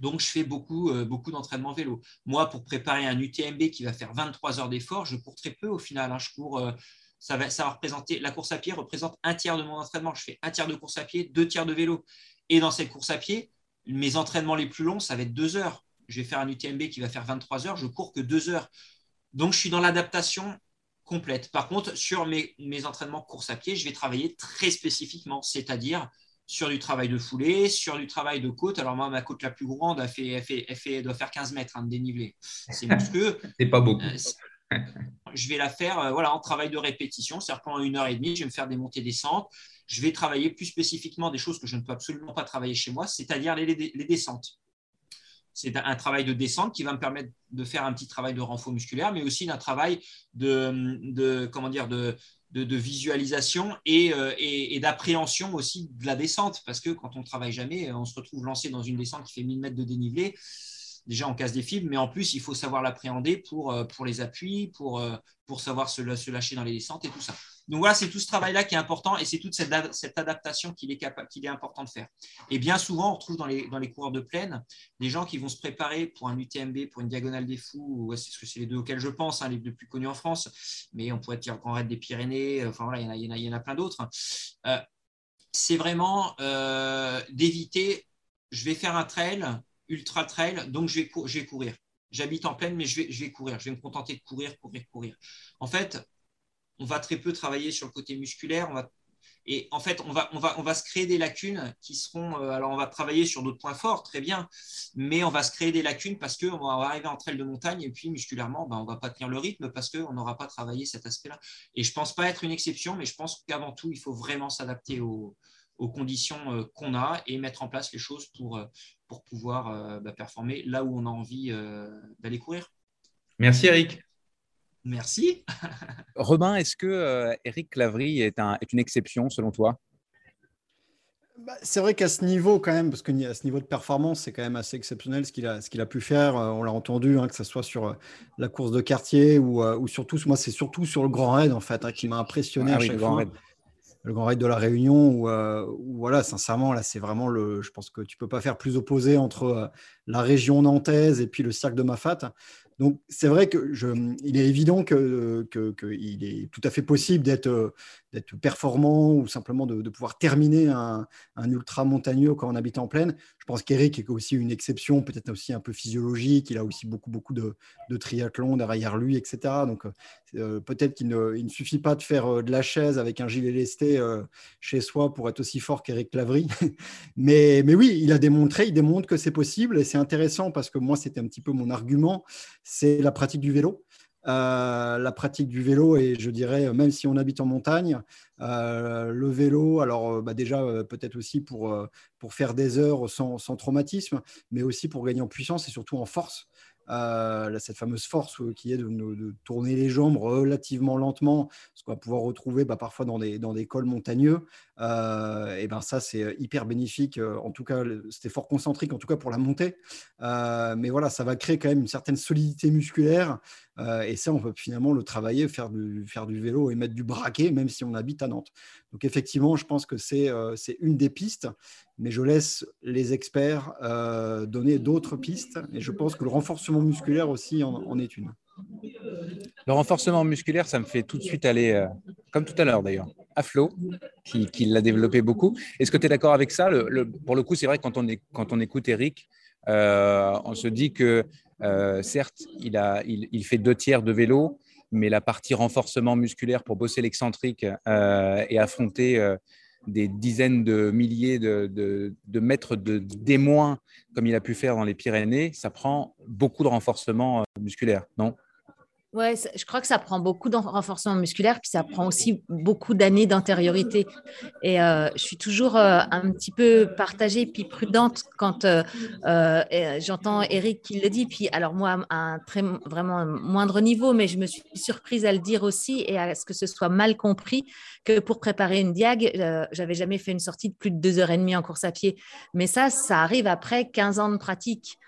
Donc, je fais beaucoup, euh, beaucoup d'entraînement vélo. Moi, pour préparer un UTMB qui va faire 23 heures d'effort, je cours très peu au final. Hein. Je cours, euh, ça, va, ça va représenter, la course à pied représente un tiers de mon entraînement. Je fais un tiers de course à pied, deux tiers de vélo. Et dans cette course à pied, mes entraînements les plus longs, ça va être deux heures. Je vais faire un UTMB qui va faire 23 heures, je cours que deux heures. Donc, je suis dans l'adaptation complète. Par contre, sur mes, mes entraînements course à pied, je vais travailler très spécifiquement, c'est-à-dire sur du travail de foulée, sur du travail de côte. Alors moi, ma côte la plus grande, elle, fait, elle, fait, doit faire 15 mètres hein, de dénivelé. C'est monstrueux. C'est pas beaucoup. Euh, je vais la faire euh, voilà, en travail de répétition, c'est-à-dire pendant une heure et demie, je vais me faire des montées-descentes. Je vais travailler plus spécifiquement des choses que je ne peux absolument pas travailler chez moi, c'est-à-dire les, les, descentes. C'est un travail de descente qui va me permettre de faire un petit travail de renfort musculaire, mais aussi d'un travail de, de, visualisation euh, et, d'appréhension aussi de la descente. Parce que quand on ne travaille jamais, on se retrouve lancé dans une descente qui fait 1000 mètres de dénivelé. Déjà, on casse des fibres, mais en plus, il faut savoir l'appréhender pour, euh, les appuis, pour, euh, savoir se lâcher dans les descentes et tout ça. Donc voilà, c'est tout ce travail-là qui est important et c'est toute cette, adaptation qu'il est, important de faire. Et bien souvent, on retrouve dans les, coureurs de plaine des gens qui vont se préparer pour un UTMB, pour une diagonale des fous, c'est ce que les deux auxquels je pense, hein, les deux plus connus en France, mais on pourrait dire Grand Raid des Pyrénées, enfin voilà, il y en a, en plein d'autres. Euh, c'est vraiment euh, d'éviter, je vais faire un trail, ultra trail, donc je vais, je vais courir. J'habite en plaine, mais je vais, je vais courir. Je vais me contenter de courir, courir, courir. En fait, on va très peu travailler sur le côté musculaire. On va, et en fait, on va, se créer des lacunes qui seront. Euh, alors, on va travailler sur d'autres points forts, très bien, mais on va se créer des lacunes parce qu'on va arriver en trail de montagne et puis musculairement, ben, on ne va pas tenir le rythme parce qu'on n'aura pas travaillé cet aspect-là. Et je ne pense pas être une exception, mais je pense qu'avant tout, il faut vraiment s'adapter aux, conditions euh, qu'on a et mettre en place les choses pour, euh, pouvoir ben, performer là où on a envie d'aller courir. Merci Eric. Merci. Robin, est-ce que Eric Clavry est, est une exception selon toi? Bah, c'est vrai qu'à ce niveau, quand même, parce qu'à ce niveau de performance, c'est quand même assez exceptionnel ce qu'il a, ce a pu faire. on l'a entendu, hein, que ce soit sur la course de quartier ou, ou surtout, moi, c'est surtout sur le Grand Raid, en fait, hein, qui m'a impressionné ah à chaque fois. Le Grand Raid de la Réunion, où, voilà, sincèrement, là, c'est vraiment le. Je pense que tu peux pas faire plus opposé entre la région nantaise et puis le cirque de Mafat. Donc, c'est vrai que je, il est évident qu'il que, que est tout à fait possible d'être d'être performant ou simplement de, pouvoir terminer un, ultra montagneux quand on habite en plaine. Je pense qu'Eric est aussi une exception, peut-être aussi un peu physiologique. Il a aussi beaucoup, beaucoup de, triathlon derrière lui, etc. Donc, euh, peut-être qu'il ne, suffit pas de faire euh, de la chaise avec un gilet lesté euh, chez soi pour être aussi fort qu'Eric Lavry. mais, mais oui, il a démontré, il démontre que c'est possible et c'est intéressant parce que moi, c'était un petit peu mon argument, c'est la pratique du vélo. Euh, la pratique du vélo et je dirais même si on habite en montagne, euh, le vélo, alors euh, bah, déjà peut-être aussi pour, pour faire des heures sans, sans, traumatisme, mais aussi pour gagner en puissance et surtout en force. Cette fameuse force qui est de, tourner les jambes relativement lentement, ce qu'on va pouvoir retrouver bah, parfois dans des, dans des cols montagneux. Et ben ça, c'est hyper bénéfique, en tout cas, cet effort concentrique, en tout cas pour la montée. mais voilà, ça va créer quand même une certaine solidité musculaire. Et ça, on peut finalement le travailler, faire du, faire du vélo et mettre du braquet, même si on habite à Nantes. Donc effectivement, je pense que c'est c'est une des pistes mais je laisse les experts euh, donner d'autres pistes. Et je pense que le renforcement musculaire aussi en, est une. Le renforcement musculaire, ça me fait tout de suite aller, euh, comme tout à l'heure d'ailleurs, à Flo, qui, l'a développé beaucoup. Est-ce que tu es d'accord avec ça? Pour le coup, c'est vrai, quand on, est, quand on écoute Eric, euh, on se dit que certes, il, fait deux tiers de vélo, mais la partie renforcement musculaire pour bosser l'excentrique et affronter des dizaines de milliers de, mètres de démoins comme il a pu faire dans les Pyrénées, ça prend beaucoup de renforcement euh, musculaire, non? Ouais, je crois que ça prend beaucoup de renforcement musculaire, puis ça prend aussi beaucoup d'années d'antériorité. Et euh, je suis toujours euh, un petit peu partagée, puis prudente quand euh, j'entends Eric qui le dit. Puis alors moi, à un très vraiment moindre niveau, mais je me suis surprise à le dire aussi et à ce que ce soit mal compris que pour préparer une diag, j'avais jamais fait une sortie de plus de deux heures et demie en course à pied. Mais ça, ça arrive après 15 ans de pratique.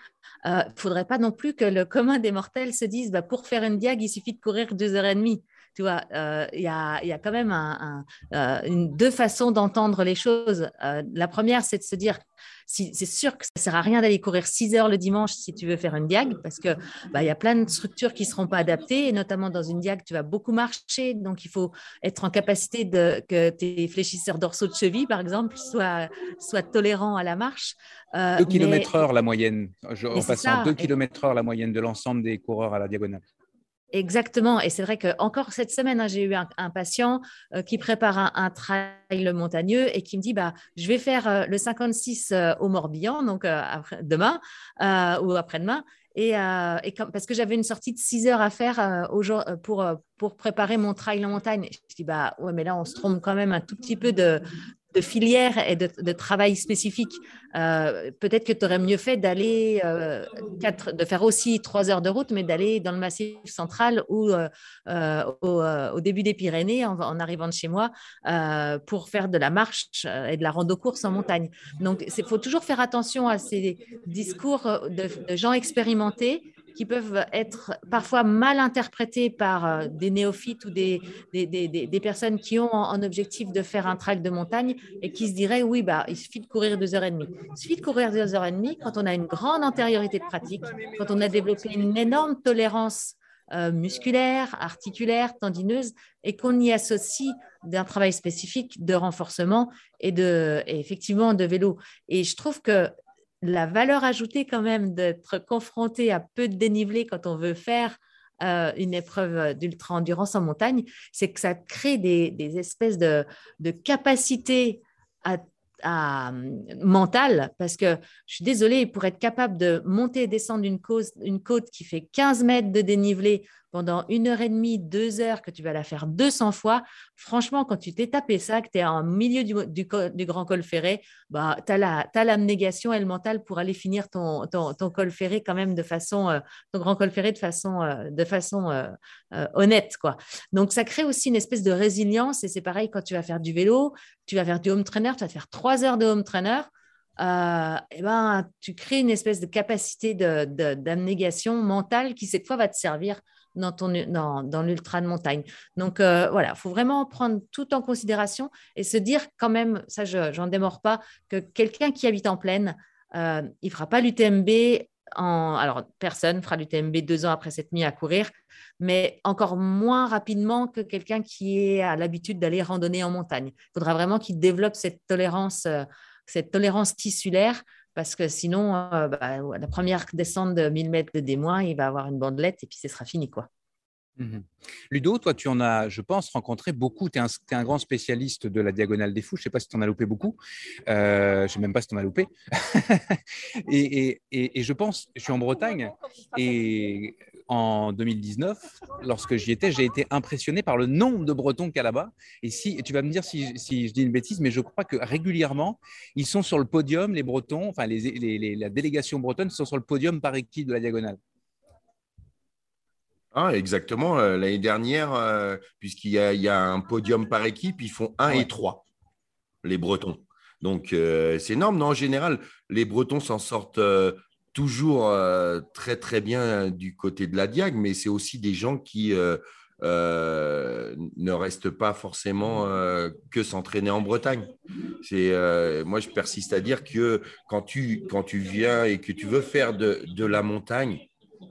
Il euh, ne faudrait pas non plus que le commun des mortels se dise bah, pour faire une diag, il suffit de courir deux heures et demie. Tu vois, euh, il y, a, y, a, quand même un, euh, une, deux façons d'entendre les choses. la première, c'est de se dire c'est sûr que ça ne sert à rien d'aller courir 6 heures le dimanche si tu veux faire une diag, parce qu'il bah, y a plein de structures qui ne seront pas adaptées, et notamment dans une diag, tu vas beaucoup marcher, donc il faut être en capacité de, que tes fléchisseurs dorsaux de cheville, par exemple, soient, soient tolérants à la marche. 2 euh, km heure la moyenne, en passant 2 km heure la moyenne de l'ensemble des coureurs à la diagonale. Exactement. Et c'est vrai que encore cette semaine, hein, j'ai eu un, patient euh, qui prépare un, trail montagneux et qui me dit bah, Je vais faire euh, le 56 euh, au Morbihan, donc après, demain ou après-demain. Et, et parce que j'avais une sortie de 6 heures à faire pour, pour préparer mon trail en montagne. Je dis bah ouais, mais là, on se trompe quand même un tout petit peu de, de filière et de, travail spécifique. Euh, peut-être que tu aurais mieux fait d'aller, euh, de faire aussi trois heures de route, mais d'aller dans le massif central ou euh, au, début des Pyrénées, en, arrivant de chez moi, pour faire de la marche et de la rando-course en montagne. Donc, il faut toujours faire attention à ces discours de gens expérimentés qui peuvent être parfois mal interprétés par euh, des néophytes ou des, des, des, des personnes qui ont en objectif de faire un track de montagne et qui se diraient oui, bah, il suffit de courir deux heures et demie. Il suffit de courir deux heures et demie quand on a une grande antériorité de pratique, quand on a développé une énorme tolérance euh, musculaire, articulaire, tendineuse, et qu'on y associe d'un travail spécifique de renforcement et, de, effectivement de vélo. Et je trouve que la valeur ajoutée quand même d'être confronté à peu de dénivelé quand on veut faire euh, une épreuve d'ultra-endurance en montagne, c'est que ça crée des, espèces de, capacités à, mentales, parce que je suis désolée, pour être capable de monter et descendre une, une côte qui fait 15 mètres de dénivelé pendant une heure et demie, deux heures, que tu vas la faire 200 fois, franchement, quand tu t'es tapé ça, que tu es en milieu du, grand col ferré, bah, tu as l'abnégation et le mental pour aller finir ton, ton, col ferré quand même de façon, euh, ton grand ferré de façon, euh, de façon euh, honnête. Quoi. Donc, ça crée aussi une espèce de résilience et c'est pareil quand tu vas faire du vélo, tu vas faire du home trainer, tu vas faire trois heures de home trainer. et ben, tu crées une espèce de capacité d'abnégation mentale qui, cette fois, va te servir dans, dans, dans l'ultra de montagne. Donc euh, voilà, il faut vraiment prendre tout en considération et se dire quand même, ça je n'en démords pas, que quelqu'un qui habite en plaine, euh, il ne fera pas l'UTMB en... Alors, personne fera l'UTMB deux ans après s'être mis à courir, mais encore moins rapidement que quelqu'un qui a l'habitude d'aller randonner en montagne. Il faudra vraiment qu'il développe cette tolérance, euh, cette tolérance tissulaire parce que sinon, euh, bah, la première descente de 1000 mètres de démoin, il va avoir une bandelette et puis ce sera fini. quoi. Mmh Ludo, toi, tu en as, je pense, rencontré beaucoup. Tu es, un grand spécialiste de la diagonale des fous. Je ne sais pas si tu en as loupé beaucoup. Euh, je ne sais même pas si tu en as loupé. et, je pense, je suis en Bretagne et en 2019, lorsque j'y étais, j'ai été impressionné par le nombre de Bretons qu'il y a là-bas. Et si tu vas me dire si, je dis une bêtise, mais je crois que régulièrement, ils sont sur le podium, les Bretons, enfin la délégation bretonne sont sur le podium par équipe de la diagonale. Ah, exactement. Euh, l'année dernière, euh, puisqu'il y, a un podium par équipe, ils font 1 et 3, les Bretons. Donc, euh, c'est énorme. Non, en général, les Bretons s'en sortent toujours très, très bien du côté de la Diag, mais c'est aussi des gens qui ne restent pas forcément que s'entraîner en Bretagne. C'est, moi, je persiste à dire que quand tu, quand tu viens et que tu veux faire de, de la montagne,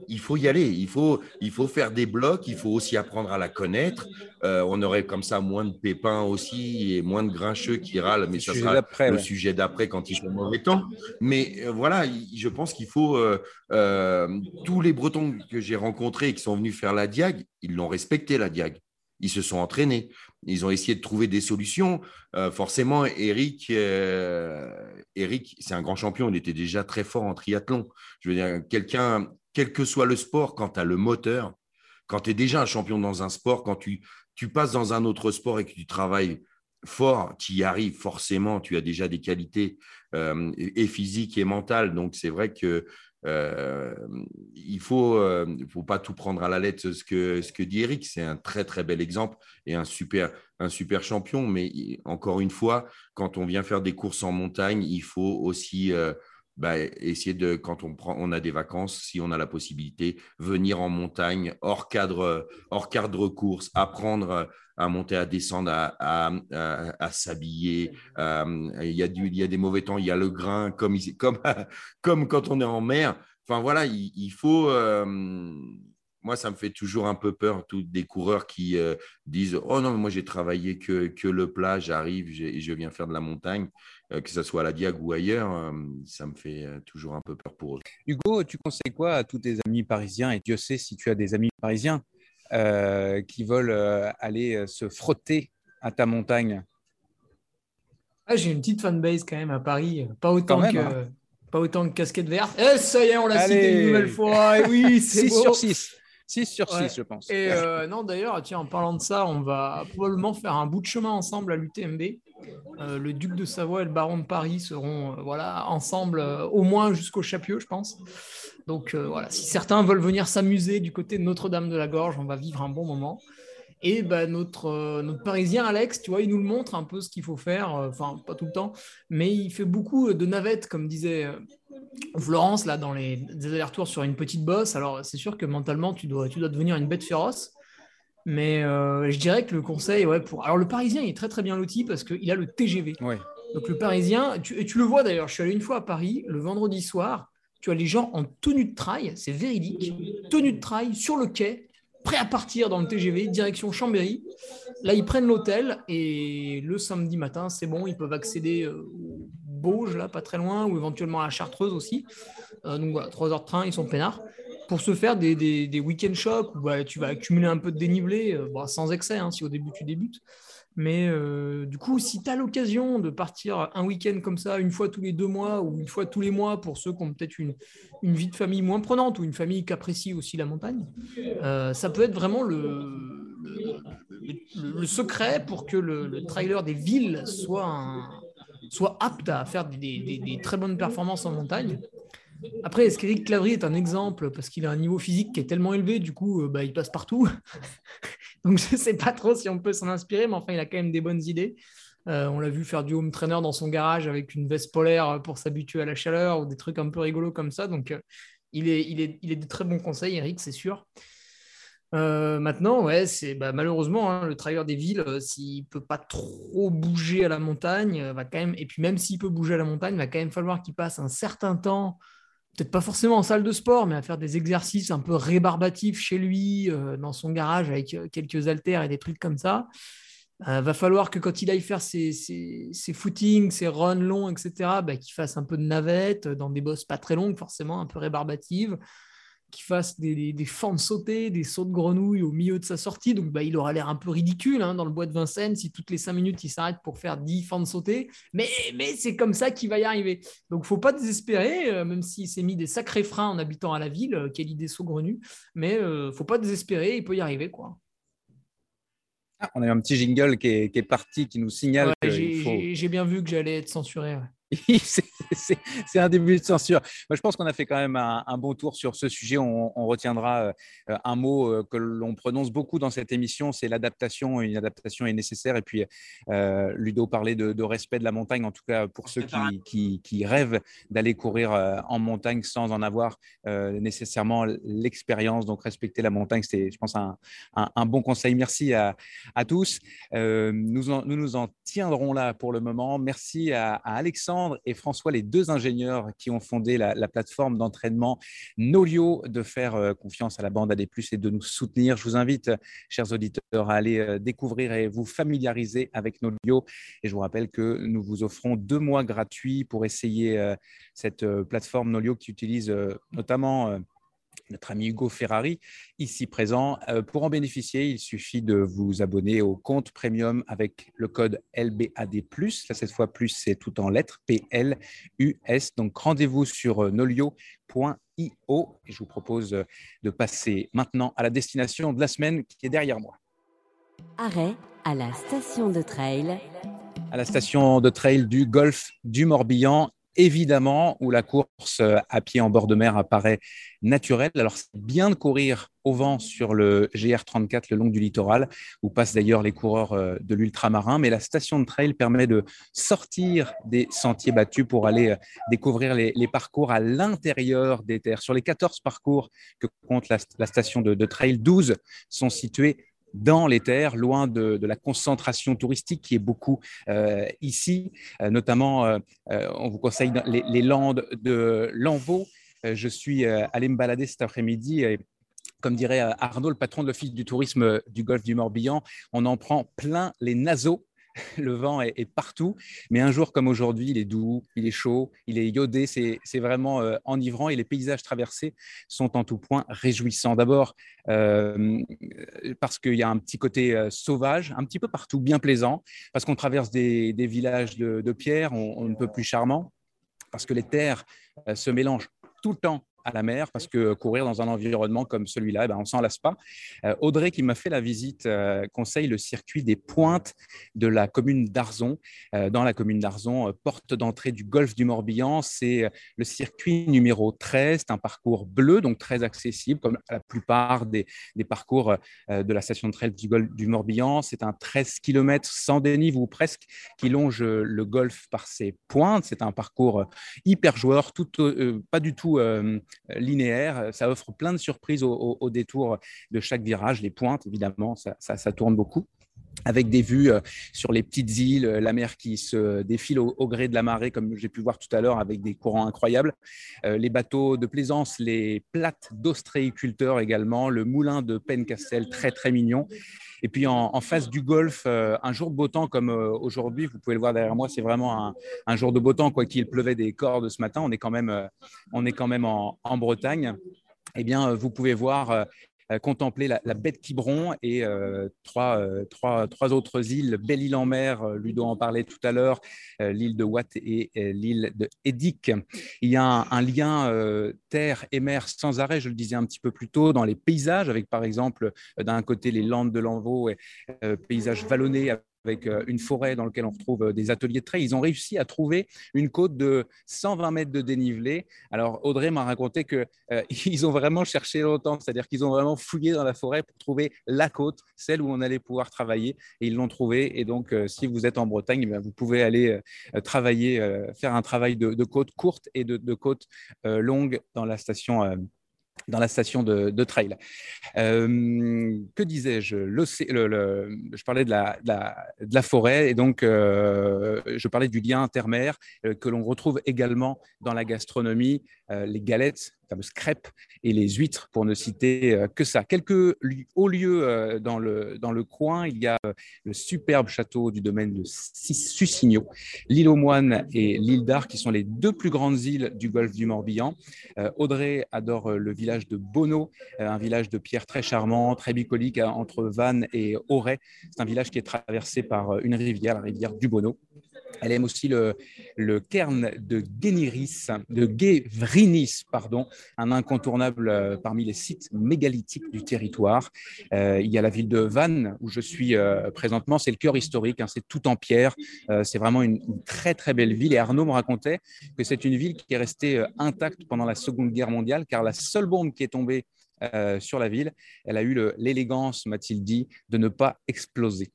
il faut y aller, il faut, il faut faire des blocs, il faut aussi apprendre à la connaître. Euh, on aurait comme ça moins de pépins aussi et moins de grincheux qui râlent, mais ça sera le sujet d'après quand il fait mauvais temps. Mais euh, voilà, je pense qu'il faut. Euh, tous les Bretons que j'ai rencontrés et qui sont venus faire la Diag, ils l'ont respecté la Diag. Ils se sont entraînés. Ils ont essayé de trouver des solutions. forcément, Eric, Eric c'est un grand champion. Il était déjà très fort en triathlon. Je veux dire, quelqu'un quel que soit le sport, quand tu as le moteur, quand tu es déjà un champion dans un sport, quand tu, passes dans un autre sport et que tu travailles fort, tu y arrives forcément, tu as déjà des qualités euh, et physiques et mentales. Donc, c'est vrai que euh, il faut, euh, faut pas tout prendre à la lettre ce que, ce que dit Eric. C'est un très très bel exemple et un super, un super champion. Mais encore une fois, quand on vient faire des courses en montagne, il faut aussi bah, essayer de, quand on, prend, on a des vacances, si on a la possibilité, venir en montagne, hors cadre, hors cadre course, apprendre à monter, à descendre, à, à, s'habiller. Euh, il, y a du, il y a des mauvais temps, il y a le grain, comme, comme, comme quand on est en mer. Enfin voilà, il, faut. Euh, moi, ça me fait toujours un peu peur, tous des coureurs qui euh, disent Oh non, moi j'ai travaillé que, que le plat, j'arrive et je viens faire de la montagne. Euh, que ce soit à la Diag ou ailleurs, euh, ça me fait toujours un peu peur pour eux. Hugo, tu conseilles quoi à tous tes amis parisiens? Et Dieu sait si tu as des amis parisiens qui veulent aller se frotter à ta montagne? Ah, j'ai une petite fanbase quand même à Paris, pas autant que. Hein. Pas autant que casquette verte. Eh, ça y est, on l'a cité une nouvelle fois. Et oui, c'est 6 sur 6. 6 sur 6, je pense. Et non, d'ailleurs, tiens, en parlant de ça, on va probablement faire un bout de chemin ensemble à l'UTMB. Euh, le duc de Savoie et le baron de Paris seront euh, voilà, ensemble euh, au moins jusqu'au Chapieux, je pense. Donc voilà, si certains veulent venir s'amuser du côté de Notre-Dame de la Gorge, on va vivre un bon moment. Et bah, notre, notre Parisien Alex, tu vois, il nous le montre un peu ce qu'il faut faire, enfin pas tout le temps, mais il fait beaucoup de navettes, comme disait Florence, là, dans les, allers-retours sur une petite bosse. Alors c'est sûr que mentalement, tu dois, tu dois devenir une bête féroce. Mais euh, je dirais que le conseil, ouais, pour. Alors le Parisien, il est très très bien loti parce qu'il a le TGV. Donc le Parisien, tu, et tu le vois d'ailleurs, je suis allé une fois à Paris le vendredi soir. Tu as les gens en tenue de trail, c'est véridique, tenue de trail sur le quai, prêts à partir dans le TGV, direction Chambéry. Là, ils prennent l'hôtel et le samedi matin, c'est bon, ils peuvent accéder euh, au Bauge, là, pas très loin, ou éventuellement à la Chartreuse aussi. Euh, donc voilà, 3 heures de train, ils sont peinards pour se faire des, des, week-end shocks où bah, tu vas accumuler un peu de dénivelé, euh, bah, sans excès, hein, si au début tu débutes. Mais euh, du coup, si tu as l'occasion de partir un week-end comme ça, une fois tous les deux mois ou une fois tous les mois, pour ceux qui ont peut-être une, une, vie de famille moins prenante ou une famille qui apprécie aussi la montagne, euh, ça peut être vraiment le, le, secret pour que le, trailer des villes soit, soit apte à faire des, des, très bonnes performances en montagne. Après, est-ce qu'Éric Clavry est un exemple parce qu'il a un niveau physique qui est tellement élevé, du coup, euh, bah, il passe partout. Donc, je ne sais pas trop si on peut s'en inspirer, mais enfin, il a quand même des bonnes idées. Euh, on l'a vu faire du home trainer dans son garage avec une veste polaire pour s'habituer à la chaleur ou des trucs un peu rigolos comme ça. Donc, euh, il, est, il, est, il est de très bons conseils, Eric, c'est sûr. maintenant, ouais, c'est bah, malheureusement hein, le travailleur des villes, s'il peut pas trop bouger à la montagne, va quand même. Et puis même s'il peut bouger à la montagne, va quand même falloir qu'il passe un certain temps peut-être pas forcément en salle de sport, mais à faire des exercices un peu rébarbatifs chez lui, euh, dans son garage, avec euh, quelques haltères et des trucs comme ça. Euh, va falloir que quand il aille faire ses, footings, ses runs longs, etc., bah, qu'il fasse un peu de navette dans des bosses pas très longues, forcément, un peu rébarbatives qu'il fasse des, des, fentes sautées, des sauts de grenouille au milieu de sa sortie. Donc, bah, il aura l'air un peu ridicule hein, dans le bois de Vincennes si toutes les cinq minutes il s'arrête pour faire 10 fentes sautées. Mais, mais c'est comme ça qu'il va y arriver. Donc, faut pas désespérer, euh, même s'il s'est mis des sacrés freins en habitant à la ville. Euh, quelle idée saugrenue. Mais euh, faut pas désespérer, il peut y arriver. quoi. Ah, on a un petit jingle qui est, parti, qui nous signale. J'ai bien vu que j'allais être censuré. C'est un début de censure. Moi, je pense qu'on a fait quand même un, bon tour sur ce sujet. On, retiendra euh, un mot euh, que l'on prononce beaucoup dans cette émission, c'est l'adaptation. Une adaptation est nécessaire. Et puis, euh, Ludo parlait de, respect de la montagne, en tout cas pour ceux qui, qui, rêvent d'aller courir en montagne sans en avoir nécessairement l'expérience. Donc, respecter la montagne, c'est, je pense, un, un, bon conseil. Merci à, à tous. nous, nous nous en tiendrons là pour le moment. Merci à Alexandre et François, les deux ingénieurs qui ont fondé la, plateforme d'entraînement Nolio, de faire euh, confiance à la bande AD+, et de nous soutenir. Je vous invite, chers auditeurs, à aller euh, découvrir et vous familiariser avec Nolio. Et je vous rappelle que nous vous offrons deux mois gratuits pour essayer euh, cette plateforme Nolio qui utilise notamment notre ami Hugo Ferrari, ici présent. Euh, pour en bénéficier, il suffit de vous abonner au compte premium avec le code LBAD+. Là, cette fois, plus, c'est tout en lettres, P-L-U-S. Donc, rendez-vous sur euh, nolio.fr. Et je vous propose de passer maintenant à la destination de la semaine qui est derrière moi. Arrêt à la station de trail. À la station de trail du golfe du Morbihan évidemment, où la course euh, à pied en bord de mer apparaît naturelle. Alors, c'est bien de courir au vent sur le GR34 le long du littoral, où passent d'ailleurs les coureurs euh, de l'ultramarin, mais la station de trail permet de sortir des sentiers battus pour aller euh, découvrir les, parcours à l'intérieur des terres. Sur les 14 parcours que compte la, station de, de trail, 12 sont situés dans les terres, loin de, la concentration touristique qui est beaucoup euh, ici. Euh, notamment, euh, on vous conseille les, landes de Lanvaux. je suis allé me balader cet après-midi et comme dirait Arnaud, le patron de l'Office du tourisme du golfe du Morbihan, on en prend plein les naseaux le vent est, partout, mais un jour comme aujourd'hui, il est doux, il est chaud, il est iodé, c'est vraiment euh, enivrant et les paysages traversés sont en tout point réjouissants. D'abord, euh, parce qu'il y a un petit côté euh, sauvage, un petit peu partout, bien plaisant, parce qu'on traverse des, villages de, pierre, on, on, ne peut plus charmant, parce que les terres se mélangent tout le temps à la mer parce que courir dans un environnement comme celui-là, eh ben, on s'en lasse pas. Euh, Audrey, qui m'a fait la visite, euh, conseille le circuit des pointes de la commune d'Arzon. Euh, dans la commune d'Arzon, porte d'entrée du golfe du Morbihan, c'est le circuit numéro 13. C'est un parcours bleu, donc très accessible, comme la plupart des, des parcours de la station de trail du golfe du Morbihan. C'est un 13 km sans dénive ou presque qui longe le golfe par ses pointes. C'est un parcours hyper joueur, tout, pas du tout linéaire. Ça offre plein de surprises au, détour de chaque virage. Les pointes, évidemment, ça, tourne beaucoup avec des vues euh, sur les petites îles, la mer qui se défile au, gré de la marée, comme j'ai pu voir tout à l'heure, avec des courants incroyables, euh, les bateaux de plaisance, les plates d'ostréiculteurs également, le moulin de Pencastel, très très mignon. Et puis en, face du golfe, un jour de beau temps comme aujourd'hui, vous pouvez le voir derrière moi, c'est vraiment un, jour de beau temps, quoi qu'il pleuvait des cordes ce matin, on est quand même, on est quand même en, Bretagne. Eh bien, vous pouvez voir euh, contempler la, baie de Quiberon et euh, trois, euh, trois, trois, autres îles, Belle-Île en mer, Ludo en parlait tout à l'heure, l'île de Watt et l'île de Edic. Il y a un, lien terre et mer sans arrêt, je le disais un petit peu plus tôt, dans les paysages, avec par exemple d'un côté les landes de l'Envaux, et paysages vallonnés avec euh, une forêt dans laquelle on retrouve euh, des ateliers de trail. Ils ont réussi à trouver une côte de 120 mètres de dénivelé. Alors Audrey m'a raconté qu'ils euh, ont vraiment cherché longtemps, c'est-à-dire qu'ils ont vraiment fouillé dans la forêt pour trouver la côte, celle où on allait pouvoir travailler, et ils l'ont trouvée. Et donc, si vous êtes en Bretagne, eh vous pouvez aller travailler, faire un travail de, côte courte et de, de côte longue dans la station dans la station de, trail. Euh, que disais-je? Je parlais de la, forêt et donc euh, je parlais du lien intermère euh, que l'on retrouve également dans la gastronomie, les galettes fameuses crêpes et les huîtres, pour ne citer euh, que ça. Quelques hauts lieux euh, dans le, dans le coin, il y a euh, le superbe château du domaine de Sussigno, l'île aux Moines et l'île d'Ar, qui sont les deux plus grandes îles du golfe du Morbihan. Audrey adore le village de Bono, un village de pierre très charmant, très bucolique entre Vannes et Auray. C'est un village qui est traversé par une rivière, la rivière du Bono. Elle aime aussi le, cairn de Guéniris, de Guévrinis, pardon, un incontournable euh, parmi les sites mégalithiques du territoire. Euh, il y a la ville de Vannes, où je suis euh, présentement, c'est le cœur historique, hein, c'est tout en pierre, c'est vraiment une, très très belle ville. Et Arnaud me racontait que c'est une ville qui est restée intacte pendant la Seconde Guerre mondiale, car la seule bombe qui est tombée euh, sur la ville. Elle a eu l'élégance, m'a-t-il dit, de ne pas exploser.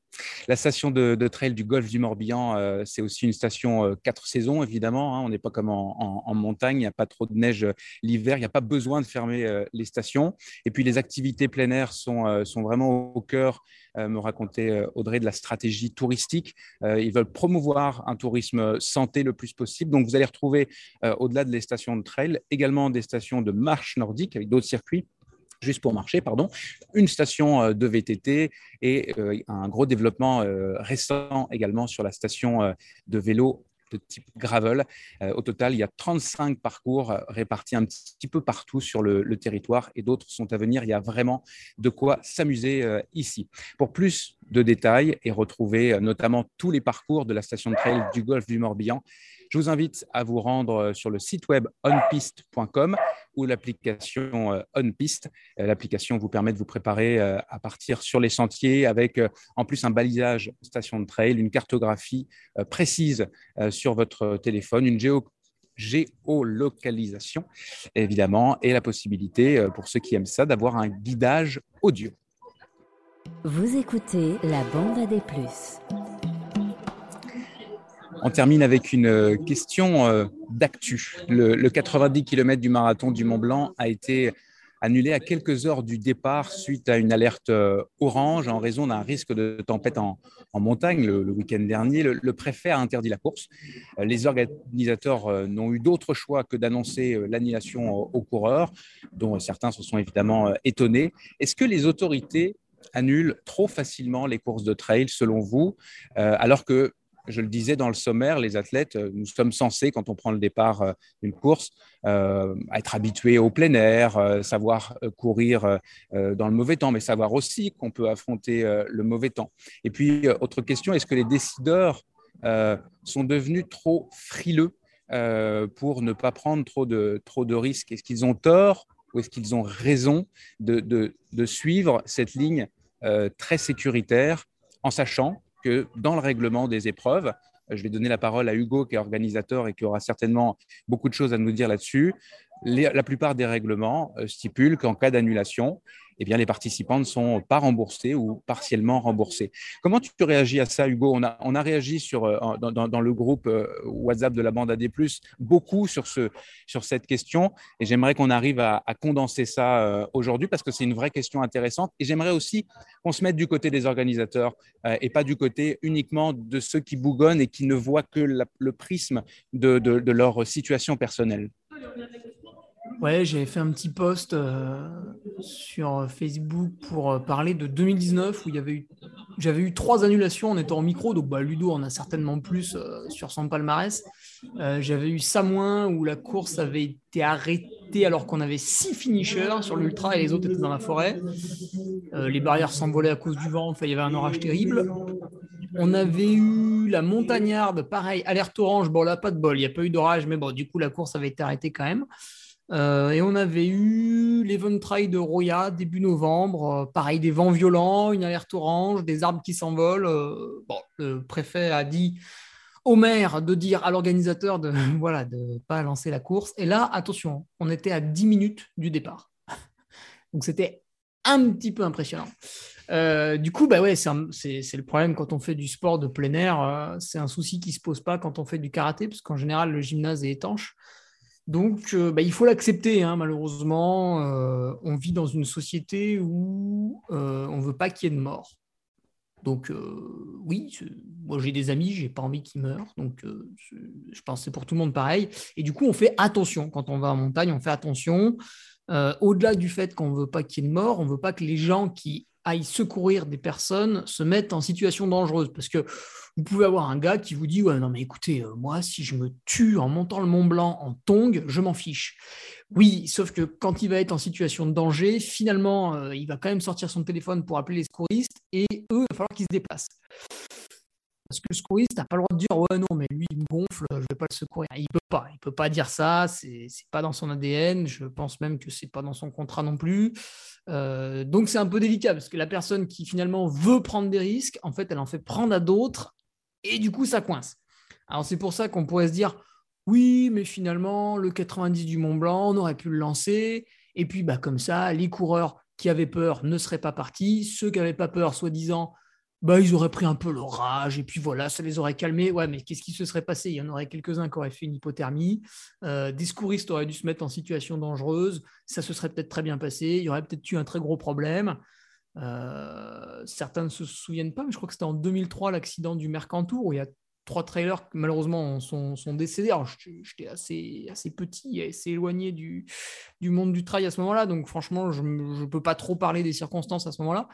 La station de, trail du golfe du Morbihan, euh, c'est aussi une station euh, quatre saisons, évidemment. Hein. on n'est pas comme en, montagne, il n'y a pas trop de neige l'hiver, il n'y a pas besoin de fermer les stations. Et puis les activités plein air sont, sont vraiment au cœur, me racontait Audrey, de la stratégie touristique. ils veulent promouvoir un tourisme santé le plus possible. Donc vous allez retrouver, au-delà de les stations de trail, également des stations de marche nordique avec d'autres circuits juste pour marcher, pardon, une station euh, de VTT et euh, un gros développement euh, récent également sur la station de vélo de type gravel. au total, il y a 35 parcours répartis un petit peu partout sur le, territoire et d'autres sont à venir. Il y a vraiment de quoi s'amuser ici. Pour plus de détails et retrouver notamment tous les parcours de la station de trail du golfe du Morbihan. Je vous invite à vous rendre sur le site web onpiste.com ou l'application OnPiste. L'application vous permet de vous préparer à partir sur les sentiers avec en plus un balisage station de trail, une cartographie précise sur votre téléphone, une géo géolocalisation, évidemment, et la possibilité, euh, pour ceux qui aiment ça, d'avoir un guidage audio. Vous écoutez la bande à des plus. On termine avec une euh, question euh, d'actu. Le, le 90 km du marathon du Mont Blanc a été annulé à quelques heures du départ suite à une alerte euh, orange en raison d'un risque de tempête en, montagne le, week-end dernier. Le, préfet a interdit la course. Les organisateurs n'ont eu d'autre choix que d'annoncer l'annulation aux coureurs, dont certains se sont évidemment étonnés. Est-ce que les autorités annulent trop facilement les courses de trail, selon vous, alors que je le disais dans le sommaire, les athlètes, euh, nous sommes censés, quand on prend le départ euh, d'une course, euh, être habitués au plein air, savoir courir dans le mauvais temps, mais savoir aussi qu'on peut affronter le mauvais temps. Et puis, autre question, est-ce que les décideurs sont devenus trop frileux pour ne pas prendre trop de, trop de risques? Est-ce qu'ils ont tort ou est-ce qu'ils ont raison de, de suivre cette ligne très sécuritaire en sachant que dans le règlement des épreuves, euh, je vais donner la parole à Hugo qui est organisateur et qui aura certainement beaucoup de choses à nous dire là-dessus. La plupart des règlements euh, stipulent qu'en cas d'annulation, eh bien, les participants ne sont pas remboursés ou partiellement remboursés. Comment tu réagis à ça, Hugo? On a, réagi sur, euh, dans, le groupe euh, WhatsApp de la bande AD+, beaucoup sur, ce, sur cette question, et j'aimerais qu'on arrive à, condenser ça aujourd'hui parce que c'est une vraie question intéressante, et j'aimerais aussi qu'on se mette du côté des organisateurs et pas du côté uniquement de ceux qui bougonnent et qui ne voient que le prisme de, de leur situation personnelle. Ouais, j'avais fait un petit post euh, sur Facebook pour euh, parler de 2019 où il y avait eu, j'avais eu trois annulations en étant en micro, donc bah, Ludo en a certainement plus euh, sur son palmarès. j'avais eu Samoin où la course avait été arrêtée alors qu'on avait six finishers sur l'ultra et les autres étaient dans la forêt. les barrières s'envolaient à cause du vent, enfin, il y avait un orage terrible. On avait eu la montagnarde, pareil, alerte orange. Bon, là, pas de bol, il n'y a pas eu d'orage, mais bon, du coup, la course avait été arrêtée quand même. Euh, et on avait eu l'Eventide de Roya début novembre. Euh, pareil, des vents violents, une alerte orange, des arbres qui s'envolent. Euh, le préfet a dit au maire de dire à l'organisateur de voilà de pas lancer la course. Et là, attention, on était à 10 minutes du départ. Donc c'était un petit peu impressionnant. du coup, bah ouais, c'est le problème quand on fait du sport de plein air. c'est un souci qui ne se pose pas quand on fait du karaté, parce qu'en général, le gymnase est étanche. Donc, euh, bah, il faut l'accepter, hein, malheureusement. Euh, on vit dans une société où euh, on ne veut pas qu'il y ait de mort. Donc, oui, moi j'ai des amis, j'ai pas envie qu'ils meurent. Donc, je pense que c'est pour tout le monde pareil. Et du coup, on fait attention. Quand on va en montagne, on fait attention. Au-delà du fait qu'on ne veut pas qu'il y ait de mort, on ne veut pas que les gens qui secourir des personnes se mettent en situation dangereuse. Parce que vous pouvez avoir un gars qui vous dit Ouais, non, mais écoutez, euh, moi, si je me tue en montant le Mont Blanc en tong, je m'en fiche. Oui, sauf que quand il va être en situation de danger, finalement, euh, il va quand même sortir son téléphone pour appeler les secouristes et eux, il va falloir qu'ils se déplacent. Parce que le secouriste n'a pas le droit de dire Ouais, non, mais lui, il me gonfle, je ne vais pas le secourir. Il peut pas. Il peut pas dire ça. C'est pas dans son ADN. Je pense même que c'est pas dans son contrat non plus. Euh, donc, c'est un peu délicat parce que la personne qui finalement veut prendre des risques, en fait, elle en fait prendre à d'autres et du coup, ça coince. Alors, c'est pour ça qu'on pourrait se dire oui, mais finalement, le 90 du Mont Blanc, on aurait pu le lancer. Et puis, bah, comme ça, les coureurs qui avaient peur ne seraient pas partis. Ceux qui n'avaient pas peur, soi-disant, bah, ils auraient pris un peu l'orage. Et puis voilà, ça les aurait calmés. Ouais, mais qu'est-ce qui se serait passé? Il y en aurait quelques-uns qui auraient fait une hypothermie. Euh, des secouristes auraient dû se mettre en situation dangereuse. Ça se serait peut-être très bien passé. Il y aurait peut-être eu un très gros problème. Euh, certains ne se souviennent pas, mais je crois que c'était en 2003 l'accident du Mercantour où il y a trois trailers malheureusement sont, décédés. Alors j'étais assez, assez petit et assez éloigné du, du monde du trail à ce moment-là, donc franchement je ne peux pas trop parler des circonstances à ce moment-là.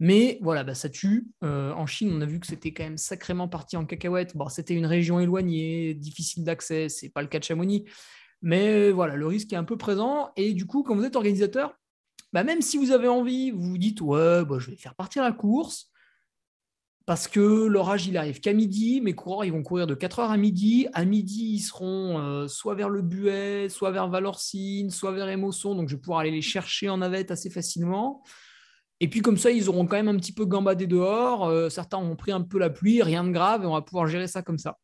Mais voilà, bah, ça tue. Euh, en Chine, on a vu que c'était quand même sacrément parti en cacahuète. Bon, c'était une région éloignée, difficile d'accès, c'est pas le cas de Chamonix. Mais voilà, le risque est un peu présent. Et du coup, quand vous êtes organisateur, bah, même si vous avez envie, vous vous dites ouais, bah, je vais faire partir la course. Parce que l'orage, il arrive qu'à midi. Mes coureurs, ils vont courir de 4h à midi. À midi, ils seront euh, soit vers le Buet, soit vers Valorcine, soit vers Émosson. Donc, je vais pouvoir aller les chercher en navette assez facilement. Et puis, comme ça, ils auront quand même un petit peu gambadé dehors. Euh, certains ont pris un peu la pluie, rien de grave, et on va pouvoir gérer ça comme ça.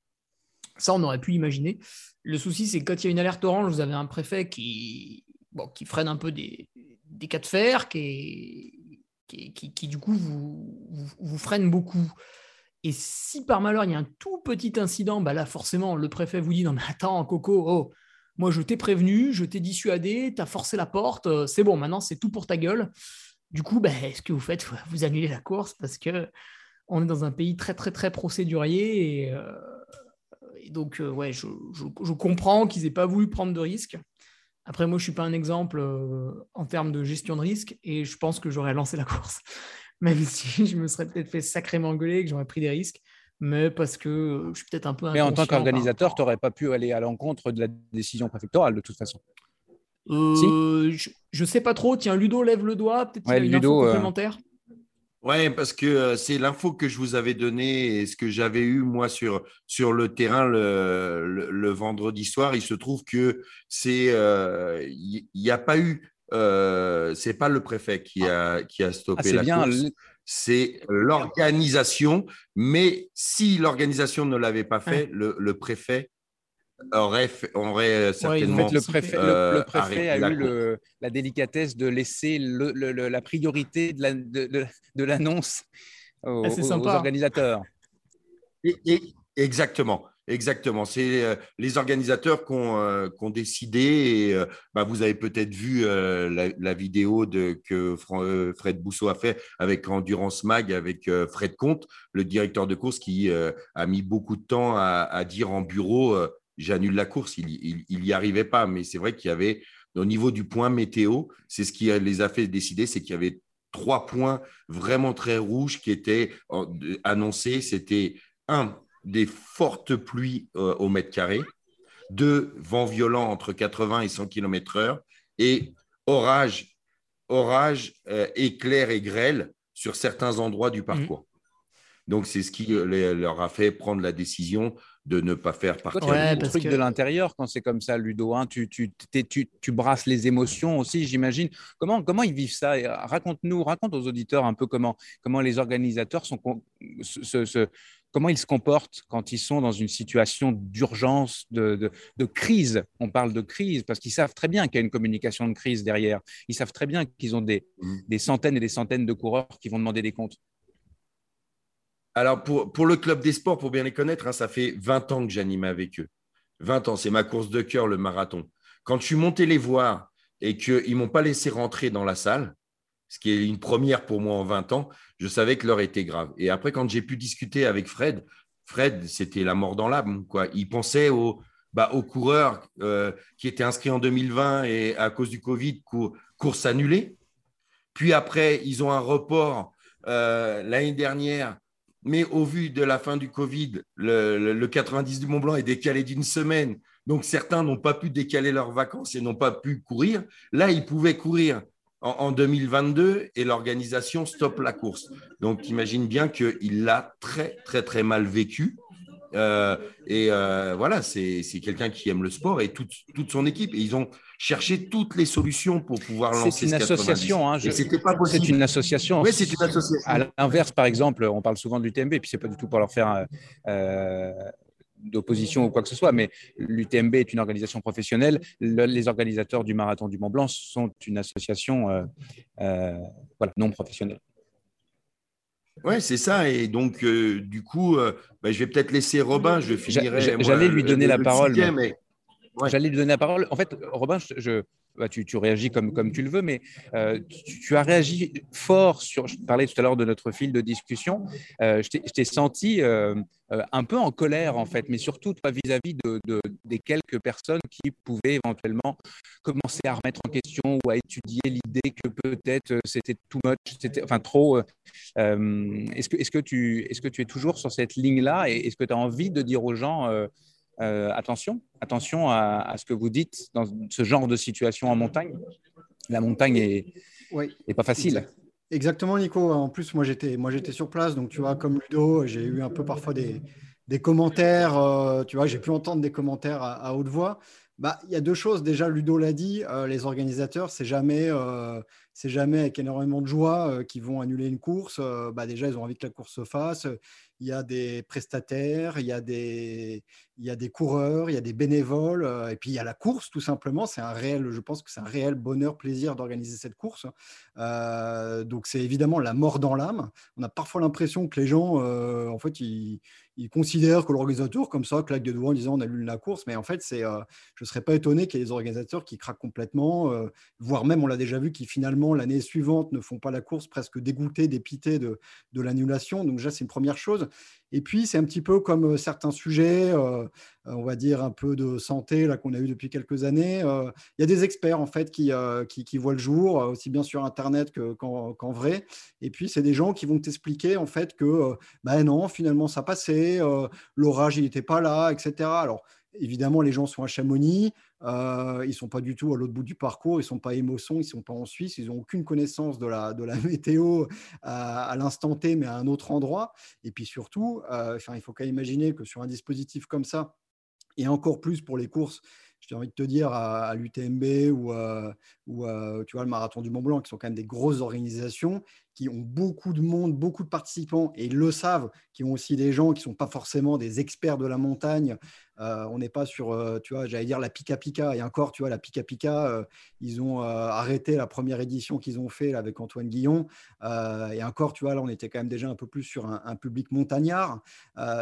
Ça, on aurait pu imaginer. Le souci, c'est que quand il y a une alerte orange, vous avez un préfet qui, bon, qui freine un peu des, des cas de fer, qui, qui, du coup vous, freine beaucoup. Et si par malheur il y a un tout petit incident, bah là forcément le préfet vous dit non mais attends Coco, oh, moi je t'ai prévenu, je t'ai dissuadé, t'as forcé la porte, euh, c'est bon maintenant c'est tout pour ta gueule. Du coup, bah, ce que vous faites, vous annulez la course parce que on est dans un pays très très très procédurier et, euh, donc euh, ouais, je, je, je comprends qu'ils aient pas voulu prendre de risques. Après, moi, je ne suis pas un exemple euh, en termes de gestion de risque et je pense que j'aurais lancé la course, même si je me serais peut-être fait sacrément engueuler, que j'aurais pris des risques, mais parce que je suis peut-être un peu. Mais en tant qu'organisateur, tu n'aurais pas pu aller à l'encontre de la décision préfectorale de toute façon. Euh, je ne sais pas trop. Tiens, Ludo lève le doigt. Peut-être qu'il y a une info euh, complémentaire. Oui, parce que c'est l'info que je vous avais donnée et ce que j'avais eu moi sur, sur le terrain le, le, vendredi soir. Il se trouve que c'est il euh, n'y a pas eu euh, c'est pas le préfet qui a qui a stoppé ah, la course. C'est l'organisation, mais si l'organisation ne l'avait pas fait, le, le préfet aurait, aurait certainement. le préfet, le, préfet a eu la délicatesse de laisser la priorité de l'annonce la, de, de aux, aux, organisateurs. Et, exactement. Exactement. C'est euh, les organisateurs qui ont, euh, ont, décidé. Et, euh, bah, vous avez peut-être vu la, vidéo de, que Fred Bousseau a fait avec Endurance Mag, avec Fred Comte, le directeur de course, qui a mis beaucoup de temps à, à dire en bureau j'annule la course. Il n'y arrivait pas, mais c'est vrai qu'il y avait, au niveau du point météo, c'est ce qui les a fait décider, c'est qu'il y avait trois points vraiment très rouges qui étaient annoncés. C'était un, des fortes pluies euh, au mètre carré, deux, vent violent entre 80 et 100 km/h, et orage, orage euh, éclair et grêle sur certains endroits du parcours. Mmh. Donc, c'est ce qui euh, leur a fait prendre la décision de ne pas faire partie ouais, truc de l'intérieur quand c'est comme ça, Ludo. Hein, tu, tu, tu, tu, brasses les émotions aussi, j'imagine. Comment, comment ils vivent ça? Raconte-nous, raconte aux auditeurs un peu comment, comment les organisateurs sont, comment ils se comportent quand ils sont dans une situation d'urgence, de, de, crise. On parle de crise parce qu'ils savent très bien qu'il y a une communication de crise derrière. Ils savent très bien qu'ils ont des, mmh. des centaines et des centaines de coureurs qui vont demander des comptes. Alors, pour, pour, le club des sports, pour bien les connaître, hein, ça fait 20 ans que j'anime avec eux. 20 ans, c'est ma course de cœur, le marathon. Quand je suis monté les voir et qu'ils ne m'ont pas laissé rentrer dans la salle, ce qui est une première pour moi en 20 ans, je savais que l'heure était grave. Et après, quand j'ai pu discuter avec Fred, Fred, c'était la mort dans l'âme. Il pensait aux, bah, aux coureurs euh, qui étaient inscrits en 2020 et à cause du Covid, course annulée. Puis après, ils ont un report euh, l'année dernière mais au vu de la fin du Covid, le, 90 du Mont Blanc est décalé d'une semaine. Donc certains n'ont pas pu décaler leurs vacances et n'ont pas pu courir. Là, ils pouvaient courir en, 2022 et l'organisation stoppe la course. Donc imagine bien qu'il l'a très, très, très mal vécu. Euh, et euh, voilà, c'est quelqu'un qui aime le sport et toute, toute son équipe. Et ils ont cherché toutes les solutions pour pouvoir lancer. C'est une association. Hein, C'était pas possible. C'est une association. Oui, c'est une association. À l'inverse, par exemple, on parle souvent du TMB, puis c'est pas du tout pour leur faire. Euh, d'opposition ou quoi que ce soit, mais l'UTMB est une organisation professionnelle. les organisateurs du marathon du Mont Blanc sont une association voilà, non professionnelle. Ouais, c'est ça. Et donc, euh, du coup, euh, bah, je vais peut-être laisser Robin. Je finirai. J'allais lui donner la parole. J'allais lui donner la parole. En fait, Robin, je, bah, tu, réagis comme, comme tu le veux, mais euh, tu, as réagi fort sur. Je parlais tout à l'heure de notre fil de discussion. Euh, je t'ai senti euh, un peu en colère, en fait, mais surtout vis-à-vis de, des quelques personnes qui pouvaient éventuellement commencer à remettre en question ou à étudier l'idée que peut-être c'était too much, c'était enfin trop. est-ce que, est que, tu, est -ce que tu es toujours sur cette ligne-là et est-ce que tu as envie de dire aux gens euh, attention, attention à, ce que vous dites dans ce genre de situation en montagne. La montagne est, pas facile. Exactement, Nico. En plus, moi, j'étais, moi, j'étais sur place. Donc, tu vois, comme Ludo, j'ai eu un peu parfois des, des commentaires. euh, tu vois, j'ai pu entendre des commentaires à, à haute voix. Bah, il y a deux choses. Déjà, Ludo l'a dit, euh, les organisateurs, c'est jamais, c'est jamais avec énormément de joie euh, qu'ils vont annuler une course. Euh, bah, déjà, ils ont envie que la course se fasse. Il y a des prestataires, il y a des, il y a des coureurs, il y a des bénévoles, euh, et puis il y a la course, tout simplement. C'est un réel, je pense que c'est un réel bonheur, plaisir d'organiser cette course. Euh, donc, c'est évidemment la mort dans l'âme. On a parfois l'impression que les gens, en fait, ils, considèrent que l'organisateur, comme ça, claque des doigts en disant on annule la course. Mais en fait, je ne serais pas étonné qu'il y ait des organisateurs qui craquent complètement, voire même, on l'a déjà vu, qui finalement, l'année suivante, ne font pas la course, presque dégoûtés, dépités de, de l'annulation. Donc, déjà, c'est une première chose. Et puis, c'est un petit peu comme euh, certains sujets, euh, on va dire un peu de santé qu'on a eu depuis quelques années. Euh, Il y a des experts en fait qui, euh, qui, voient le jour, euh, aussi bien sur Internet que- qu'en vrai. Et puis, c'est des gens qui vont t'expliquer en fait que euh, ben non, finalement, ça passait, euh, l'orage, il n'était pas là, etc. Alors, évidemment, les gens sont à Chamonix, euh, ils sont pas du tout à l'autre bout du parcours, ils ne sont pas à Émosson, ils ne sont pas en Suisse, ils n'ont aucune connaissance de la, de la météo à, l'instant T, mais à un autre endroit. Et puis surtout, euh, enfin, il faut même imaginer que sur un dispositif comme ça, et encore plus pour les courses, j'ai envie de te dire, à, l'UTMB ou, ou tu vois, le marathon du Mont Blanc, qui sont quand même des grosses organisations, qui ont beaucoup de monde, beaucoup de participants, et le savent, qui ont aussi des gens qui ne sont pas forcément des experts de la montagne. Euh, on n'est pas sur, euh, tu vois, j'allais dire la Pika Pika, et encore, tu vois, la Pika Pika, euh, ils ont arrêté la première édition qu'ils ont fait là, avec Antoine Guillon, et encore, tu vois, là, on était quand même déjà un peu plus sur un, public montagnard.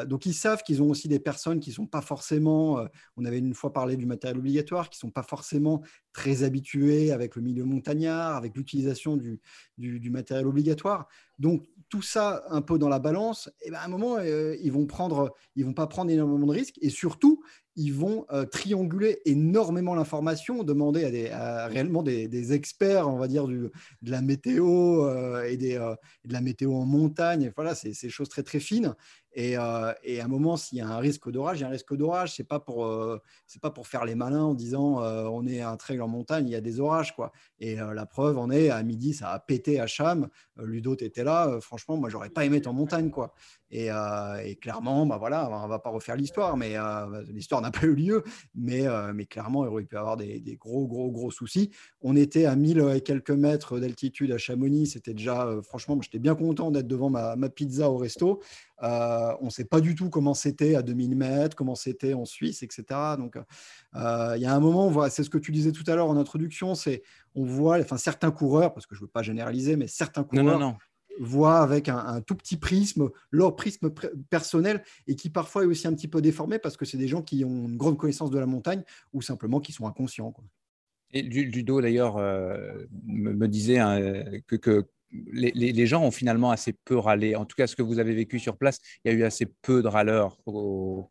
Donc, ils savent qu'ils ont aussi des personnes qui ne sont pas forcément, on avait une fois parlé du matériel obligatoire, qui ne sont pas forcément très habitués avec le milieu montagnard, avec l'utilisation du matériel obligatoire obligatoire. Donc, tout ça un peu dans la balance, et ben à un moment, euh, ils vont prendre, ils vont pas prendre énormément de risques, et surtout, ils vont euh, trianguler énormément l'information, demander à, réellement des, experts, on va dire, de la météo euh, et, de la météo en montagne. Voilà, c'est des choses très très fines. Et, à un moment, s'il y a un risque d'orage, il y a un risque d'orage. C'est pas pas pour faire les malins en disant on est un trail en montagne, il y a des orages quoi. Et la preuve en est à midi, ça a pété à Cham. Ludo était là. Euh, franchement, moi, j'aurais pas aimé être en montagne quoi. Et, euh, et clairement, bah voilà, on va pas refaire l'histoire, mais euh, l'histoire n'a pas eu lieu. Mais, euh, mais clairement, il aurait pu avoir des, des gros gros gros soucis. On était à 1000 et quelques mètres d'altitude à Chamonix. C'était déjà, euh, franchement, j'étais bien content d'être devant ma, ma pizza au resto. On ne sait pas du tout comment c'était à 2000 mètres, comment c'était en Suisse, etc. Donc, il y a un moment, on voit, c'est ce que tu disais tout à l'heure en introduction, c'est on voit, enfin certains coureurs, parce que je ne veux pas généraliser, mais certains Non, coureurs non, non. Voient avec un, un tout petit prisme leur prisme pr- personnel et qui parfois est aussi un petit peu déformé parce que c'est des gens qui ont une grande connaissance de la montagne ou simplement qui sont inconscients. quoi. Et Lu- Ludo, d'ailleurs, euh, me, me disait hein, que, que les, les- les gens ont finalement assez peu râlé. En tout cas, ce que vous avez vécu sur place, il y a eu assez peu de râleurs. au-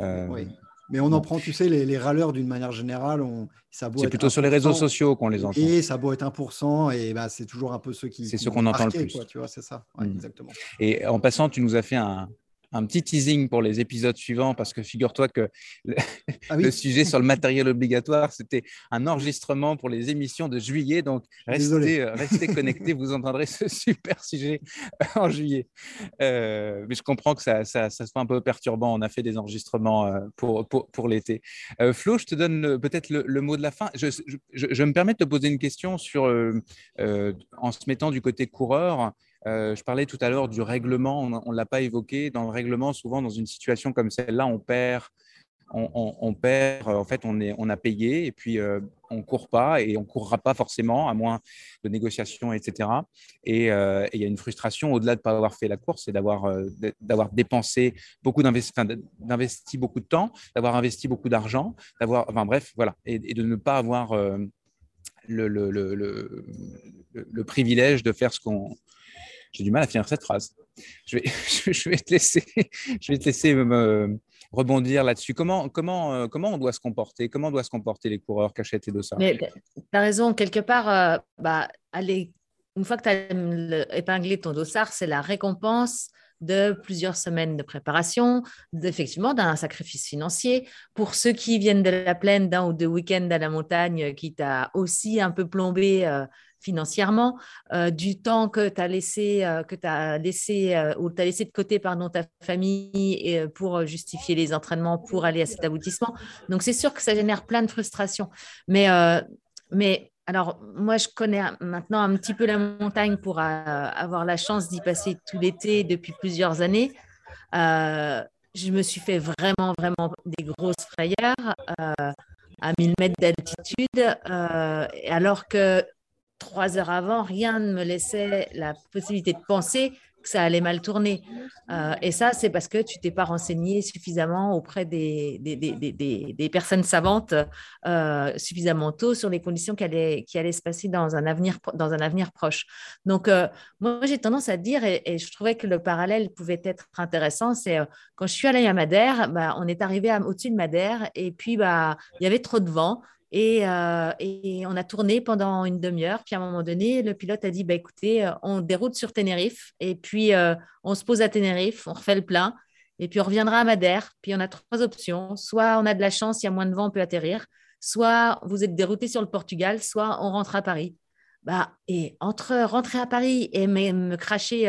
euh, Oui. Mais on en prend, tu sais, les, les râleurs d'une manière générale. On, ça C'est plutôt sur les 1%, réseaux sociaux qu'on les entend. Et ça beau être 1%, et bah, c'est toujours un peu ceux qui. C'est ceux qu'on entend le plus. quoi, tu vois, c'est ça. Ouais, Mm. Exactement. Et en passant, tu nous as fait un, un petit teasing pour les épisodes suivants parce que figure-toi que le, Ah oui. le sujet sur le matériel obligatoire, c'était un enregistrement pour les émissions de juillet. Donc, restez, euh, restez connectés, vous entendrez ce super sujet en juillet. Euh, mais je comprends que ça, ça, ça soit un peu perturbant. On a fait des enregistrements euh, pour, pour, pour l'été. Euh, Flo, je te donne euh, peut-être le, le mot de la fin. Je, je, je- me permets de te poser une question sur, euh, euh, en se mettant du côté coureur. Euh, je parlais tout à l'heure du règlement, on ne l'a pas évoqué. Dans le règlement, souvent, dans une situation comme celle-là, on perd. On, perd, euh, en fait, on, a payé et puis euh, on ne court pas et on courra pas forcément, à moins de négociations, etc. Et et il y a une frustration au-delà de ne pas avoir fait la course, c'est d'avoir dépensé beaucoup d'investi, beaucoup de temps, d'avoir investi beaucoup d'argent, bref, voilà, et, et de ne pas avoir le privilège de faire ce qu'on. J'ai du mal à finir cette phrase. Je vais, te laisser, je vais te laisser me rebondir là-dessus. Comment, comment, euh, comment on doit se comporter? Comment doivent se comporter les coureurs Cachette et Dossard Mais tu as raison, quelque part, euh, bah, une fois que tu as épinglé ton dossard, c'est la récompense de plusieurs semaines de préparation, effectivement d'un sacrifice financier. Pour ceux qui viennent de la plaine, d'un ou deux week-ends à la montagne, qui t'a aussi un peu plombé, euh, financièrement, du temps que tu as laissé, que as laissé ou tu laissé de côté pardon, ta famille et, pour justifier les entraînements, pour aller à cet aboutissement. Donc, c'est sûr que ça génère plein de frustrations. Mais, mais alors, moi, je connais maintenant un petit peu la montagne pour avoir la chance d'y passer tout l'été depuis plusieurs années. je me suis fait vraiment, vraiment des grosses frayeurs à 1000 mètres d'altitude, alors que trois heures avant, rien ne me laissait la possibilité de penser que ça allait mal tourner. Euh, et ça, c'est parce que tu t'es pas renseigné suffisamment auprès des, personnes savantes euh, suffisamment tôt sur les conditions qui allaient, se passer dans un avenir, dans un avenir proche. Donc, euh, moi, j'ai tendance à dire, et, je trouvais que le parallèle pouvait être intéressant, c'est quand je suis allée à Madère, bah, on est arrivé au-dessus de Madère, et puis bah, il y avait trop de vent. Euh, et, on a tourné pendant une demi-heure. Puis à un moment donné, le pilote a dit bah, écoutez, euh, on déroute sur Tenerife et puis euh, on se pose à Tenerife, on refait le plein et puis on reviendra à Madère. Puis on a trois options soit on a de la chance, il y a moins de vent, on peut atterrir, soit vous êtes dérouté sur le Portugal, soit on rentre à Paris. Bah, et entre rentrer à Paris et me, cracher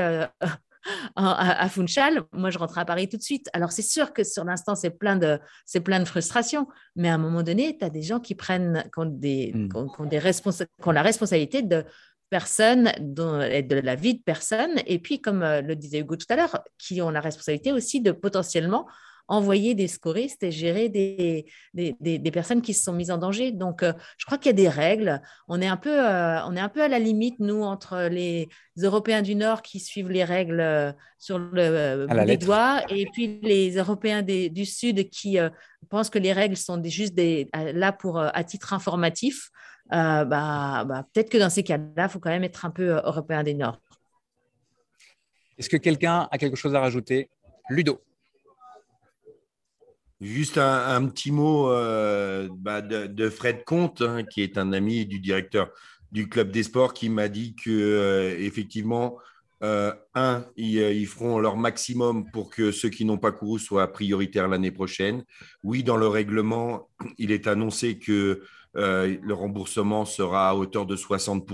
à, Funchal, moi je rentre à Paris tout de suite. Alors c'est sûr que sur l'instant c'est plein de c'est plein de frustration, mais à un moment donné, tu as des gens qui prennent qui des, hmm. des qui ont la responsabilité de personnes, de la vie de personnes, et puis comme euh, le disait Hugo tout à l'heure, qui ont la responsabilité aussi de potentiellement envoyer des scoristes et gérer des, des, personnes qui se sont mises en danger. Donc, euh, je crois qu'il y a des règles. On est, un peu, euh, on est un peu à la limite, nous, entre les Européens du Nord qui suivent les règles euh, sur le bout des doigts et puis les Européens du Sud qui pensent que les règles sont juste des, là pour, à titre informatif. bah, bah, Peut-être que dans ces cas-là, il faut quand même être un peu Européen du Nord. Est-ce que quelqu'un a quelque chose à rajouter? Ludo Juste un, petit mot euh, bah, de, Fred Comte, hein, qui est un ami du directeur du club des sports, qui m'a dit que euh, euh, un, ils, feront leur maximum pour que ceux qui n'ont pas couru soient prioritaires l'année prochaine. Oui, dans le règlement, il est annoncé que le remboursement sera à hauteur de 60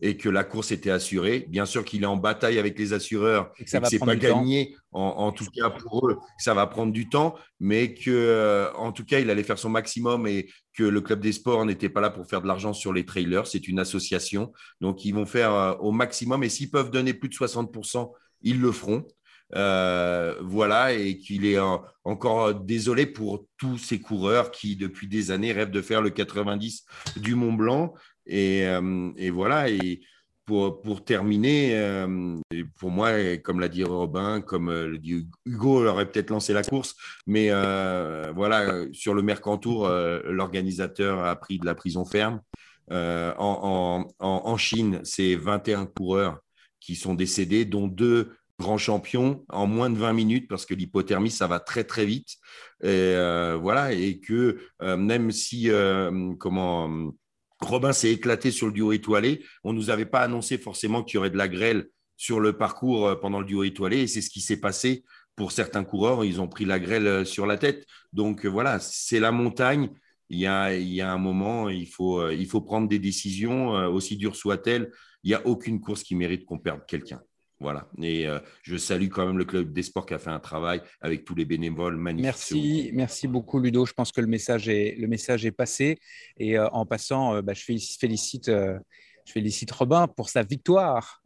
et que la course était assurée. Bien sûr qu'il est en bataille avec les assureurs et que ce n'est pas gagné, en, tout cas pour eux, ça va prendre du temps, mais que euh, en tout cas, il allait faire son maximum et que le club des sports n'était pas là pour faire de l'argent sur les trailers. C'est une association, donc ils vont faire euh, au maximum et s'ils peuvent donner plus de 60%, ils le feront. Euh, voilà, et qu'il est encore désolé pour tous ces coureurs qui, depuis des années, rêvent de faire le 90 du Mont Blanc. Euh, et, voilà, et pour, terminer, euh, pour moi, comme l'a dit Robin, comme le dit Hugo, aurait peut-être lancé la course, mais voilà, sur le Mercantour, l'organisateur a pris de la prison ferme. En, en, en, Chine, c'est 21 coureurs qui sont décédés, dont deux grand champion en moins de 20 minutes parce que l'hypothermie, ça va très très vite. Et, euh, voilà, et que euh, même si euh, comment Robin s'est éclaté sur le duo étoilé, on ne nous avait pas annoncé forcément qu'il y aurait de la grêle sur le parcours pendant le duo étoilé, et c'est ce qui s'est passé pour certains coureurs. Ils ont pris la grêle sur la tête. Donc voilà, c'est la montagne. Il y, a, un moment, il faut, il faut prendre des décisions, aussi dures soient-elles. Il n'y a aucune course qui mérite qu'on perde quelqu'un. Voilà. Et euh, je salue quand même le club des sports qui a fait un travail avec tous les bénévoles magnifiques. Merci, merci beaucoup Ludo. Je pense que le message est, le message est passé. Et euh, en passant, euh, bah, je félicite, je félicite Robin pour sa victoire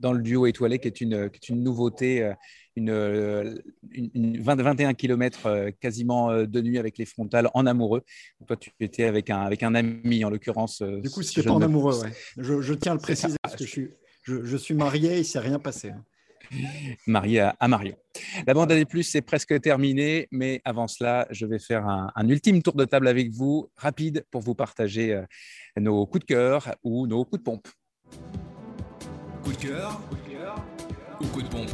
dans le duo étoilé, qui est une, qui est une nouveauté. Une, 21 km quasiment de nuit avec les frontales en amoureux. Toi, tu étais avec un, avec un ami, en l'occurrence. Du coup, c'était pas en amoureux, ouais. je, je, tiens à le préciser parce que je suis, je, suis marié, il ne s'est rien passé. Hein. Marié à, Marion. La bande à plus, c'est presque terminé, mais avant cela, je vais faire un, ultime tour de table avec vous, rapide, pour vous partager euh, nos coups de cœur ou nos coups de pompe. Coup de cœur, ou coup de pompe?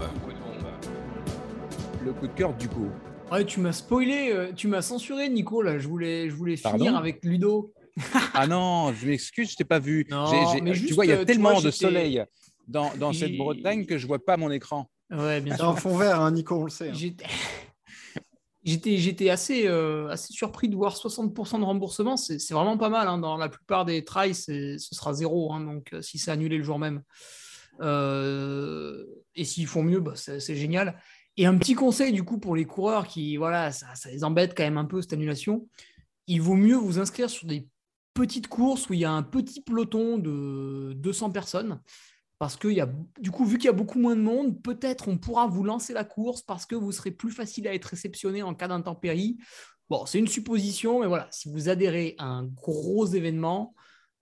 Le coup de cœur du coup. Ouais, tu m'as spoilé, euh, tu m'as censuré, Nico. Là, je voulais, je voulais finir avec Ludo. ah non, je m'excuse, je t'ai pas vu. tu vois, il y a euh, tellement de soleil dans, dans cette Bretagne que je vois pas mon écran. Ouais, bien sûr. en fond vert, hein, Nico, on le sait. Hein. J'étais, j'étais assez, euh, assez surpris de voir 60% de remboursement. C'est, c'est vraiment pas mal. hein. Dans la plupart des trails, c'est- ce sera zéro. hein. donc, euh, si c'est annulé le jour même. Euh, et s'ils font mieux, bah, c'est, c'est génial. Et un petit conseil, du coup, pour les coureurs qui, voilà, ça, ça les embête quand même un peu, cette annulation. Il vaut mieux vous inscrire sur des petites courses où il y a un petit peloton de 200 personnes. Parce que y a, du coup, vu qu'il y a beaucoup moins de monde, peut-être on pourra vous lancer la course parce que vous serez plus facile à être réceptionné en cas d'intempérie. Bon, c'est une supposition, mais voilà, si vous adhérez à un gros événement,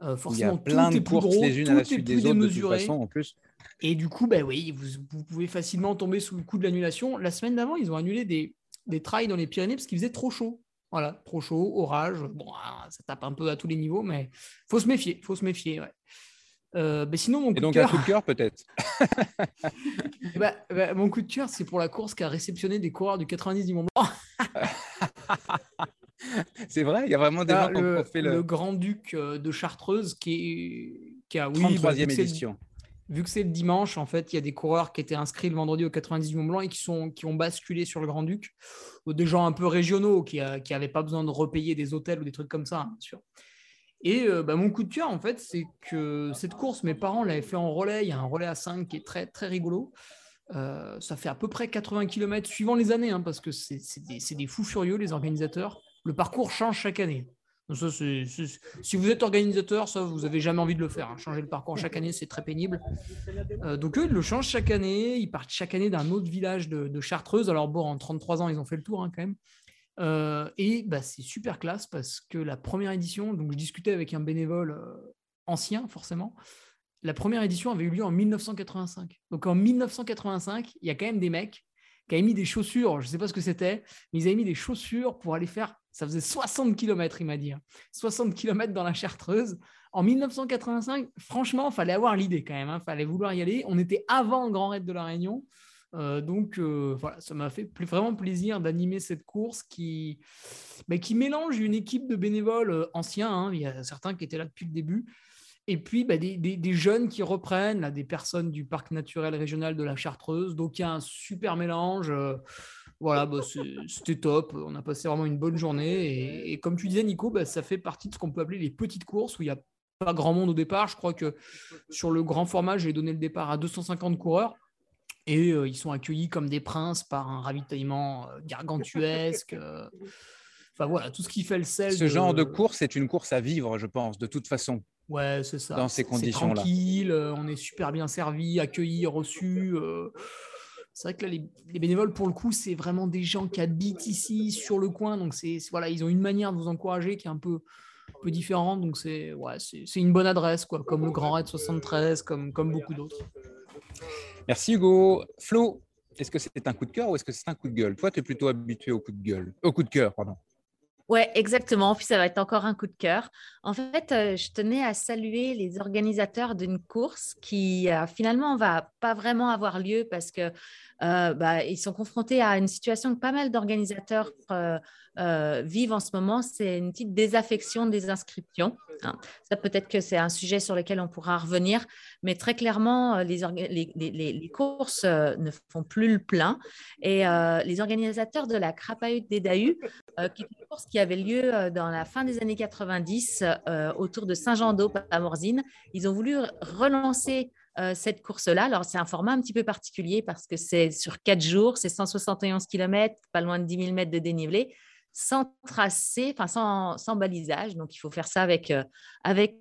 euh, Il y a forcément, plein tout de est plus courses gros, les unes tout à la est suite plus des autres de toute démesuré. façon en plus. Et du coup, ben oui, vous, vous pouvez facilement tomber sous le coup de l'annulation. La semaine d'avant, ils ont annulé des, des trails dans les Pyrénées parce qu'il faisait trop chaud. Voilà, trop chaud, orage. Bon, ah, ça tape un peu à tous les niveaux, mais faut se méfier, faut se méfier. Ouais. Euh, ben sinon, mon coup Et donc de un cœur, coup de cœur peut-être. bah, bah, mon coup de cœur, c'est pour la course qui a réceptionné des coureurs du 90 du Mont Blanc. C'est vrai, il y a vraiment des Là, gens qui ont fait le le Grand-Duc euh, de Chartreuse qui, est, qui a oui, bah, 33e vu que c'est le- édition. Vu que c'est le dimanche, en fait, il y a des coureurs qui étaient inscrits le vendredi au 90 du Mont Blanc et qui, sont, qui ont basculé sur le Grand-Duc. Des gens un peu régionaux qui n'avaient pas besoin de repayer des hôtels ou des trucs comme ça, hein, bien sûr. Et euh, bah, mon coup de cœur, en fait, c'est que cette course, mes parents l'avaient fait en relais. Il y a un relais à 5 qui est très, très rigolo. Euh, ça fait à peu près 80 km suivant les années, hein, parce que c'est des fous furieux, les organisateurs. Le parcours change chaque année. Si vous êtes organisateur, ça, vous n'avez jamais envie de le faire. hein. Changer le parcours chaque année, c'est très pénible. Euh, donc eux, ils le changent chaque année. Ils partent chaque année d'un autre village de, de Chartreuse. Alors bon, en 33 ans, ils ont fait le tour hein, quand même. Euh, et bah, c'est super classe parce que la première édition, donc je discutais avec un bénévole euh, ancien forcément, la première édition avait eu lieu en 1985. Donc en 1985, il y a quand même des mecs qui avaient mis des chaussures, je ne sais pas ce que c'était, mais ils avaient mis des chaussures pour aller faire, ça faisait 60 km, il m'a dit, hein. 60 km dans la Chartreuse. En 1985, franchement, il fallait avoir l'idée quand même, il fallait vouloir y aller. On était avant le Grand Raid de la Réunion. Euh, donc euh, voilà, ça m'a fait vraiment plaisir d'animer cette course qui, bah, qui mélange une équipe de bénévoles euh, anciens, hein, il y a certains qui étaient là depuis le début, et puis bah, des, des- des jeunes qui reprennent, là, des personnes du parc naturel régional de la Chartreuse. Donc il y a un super mélange. euh, voilà, bah, c'était top. On a passé vraiment une bonne journée. Et, et comme tu disais, Nico, bah, ça fait partie de ce qu'on peut appeler les petites courses où il n'y a pas grand monde au départ. Je crois que sur le grand format, j'ai donné le départ à 250 coureurs. Et euh, ils sont accueillis comme des princes par un ravitaillement euh, gargantuesque. euh. Enfin voilà, tout ce qui fait le sel. Ce genre de course, c'est une course à vivre, je pense, de toute façon. Ouais, c'est ça. dans ces conditions-là. Tranquille, euh, on est super bien servi, accueilli, reçu. euh. C'est vrai que là, les, les bénévoles, pour le coup, c'est vraiment des gens qui habitent ici, sur le coin. Donc, c'est voilà, ils ont une manière de vous encourager qui est un peu, un peu différente. Donc, c'est ouais, c'est une bonne adresse, quoi, comme le Grand Raid 73, comme, comme beaucoup d'autres. Merci Hugo. Flo, est-ce que c'est un coup de cœur ou est-ce que c'est un coup de gueule? Toi, tu es plutôt habitué au coup de gueule. Au coup de cœur, pardon. Ouais, exactement. Puis ça va être encore un coup de cœur. En fait, euh, je tenais à saluer les organisateurs d'une course qui euh, finalement va pas vraiment avoir lieu parce que euh, bah, ils sont confrontés à une situation que pas mal d'organisateurs euh, vivent en ce moment. C'est une petite désaffection des inscriptions. hein. Ça, peut-être que c'est un sujet sur lequel on pourra revenir, mais très clairement, euh, les, courses euh, ne font plus le plein. Et les organisateurs de la Crapahut d'Edahu euh, qui est une course qui avait lieu dans la fin des années 90 euh, autour de Saint-Jean-d'Eau à Morzine. Ils ont voulu relancer cette course-là. Alors, c'est un format un petit peu particulier parce que c'est sur quatre jours, c'est 171 km, pas loin de 10 000 mètres de dénivelé, sans tracé, sans, balisage. Donc, il faut faire ça avec, euh,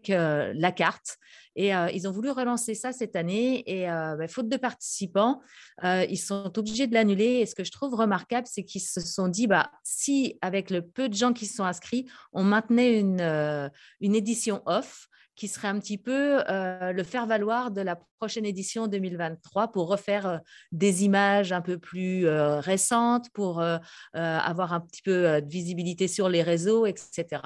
euh, la carte. Et euh, ils ont voulu relancer ça cette année. Et bah, faute de participants, ils sont obligés de l'annuler. Et ce que je trouve remarquable, c'est qu'ils se sont dit, bah, si avec le peu de gens qui sont inscrits, on maintenait une édition off, qui serait un petit peu euh, le faire-valoir de la prochaine édition 2023 pour refaire euh, des images un peu plus euh, récentes, pour avoir un petit peu de visibilité sur les réseaux, etc.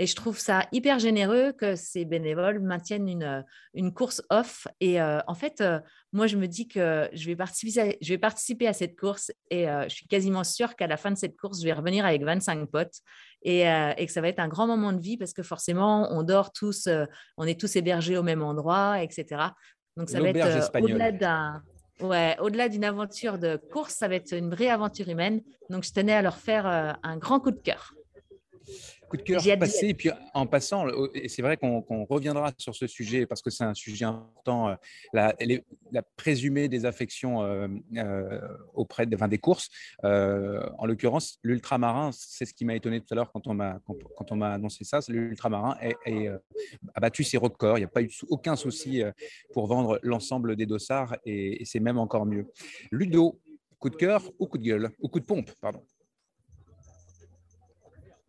Et je trouve ça hyper généreux que ces bénévoles maintiennent une, euh, une course off. Et euh, en fait, euh, moi, je me dis que je vais participer à, je vais participer à cette course et euh, je suis quasiment sûre qu'à la fin de cette course, je vais revenir avec 25 potes et, et que ça va être un grand moment de vie parce que forcément, on dort tous, on est tous hébergés au même endroit, etc. Donc, ça va être au-delà d'un. Ouais, au-delà d'une aventure de course, ça va être une vraie aventure humaine. Donc, je tenais à leur faire euh, un grand coup de cœur. Coup de cœur passé, et puis en passant, et c'est vrai qu'on reviendra sur ce sujet parce que c'est un sujet important, euh, la, la présumée des affections euh, auprès de, enfin, des courses. en l'occurrence, l'ultramarin, c'est ce qui m'a étonné tout à l'heure quand on m'a quand, on m'a annoncé ça. L'ultramarin a battu ses records. Il n'y a pas eu aucun souci pour vendre l'ensemble des dossards et, et c'est même encore mieux. Ludo, coup de cœur ou coup de gueule ou coup de pompe, pardon.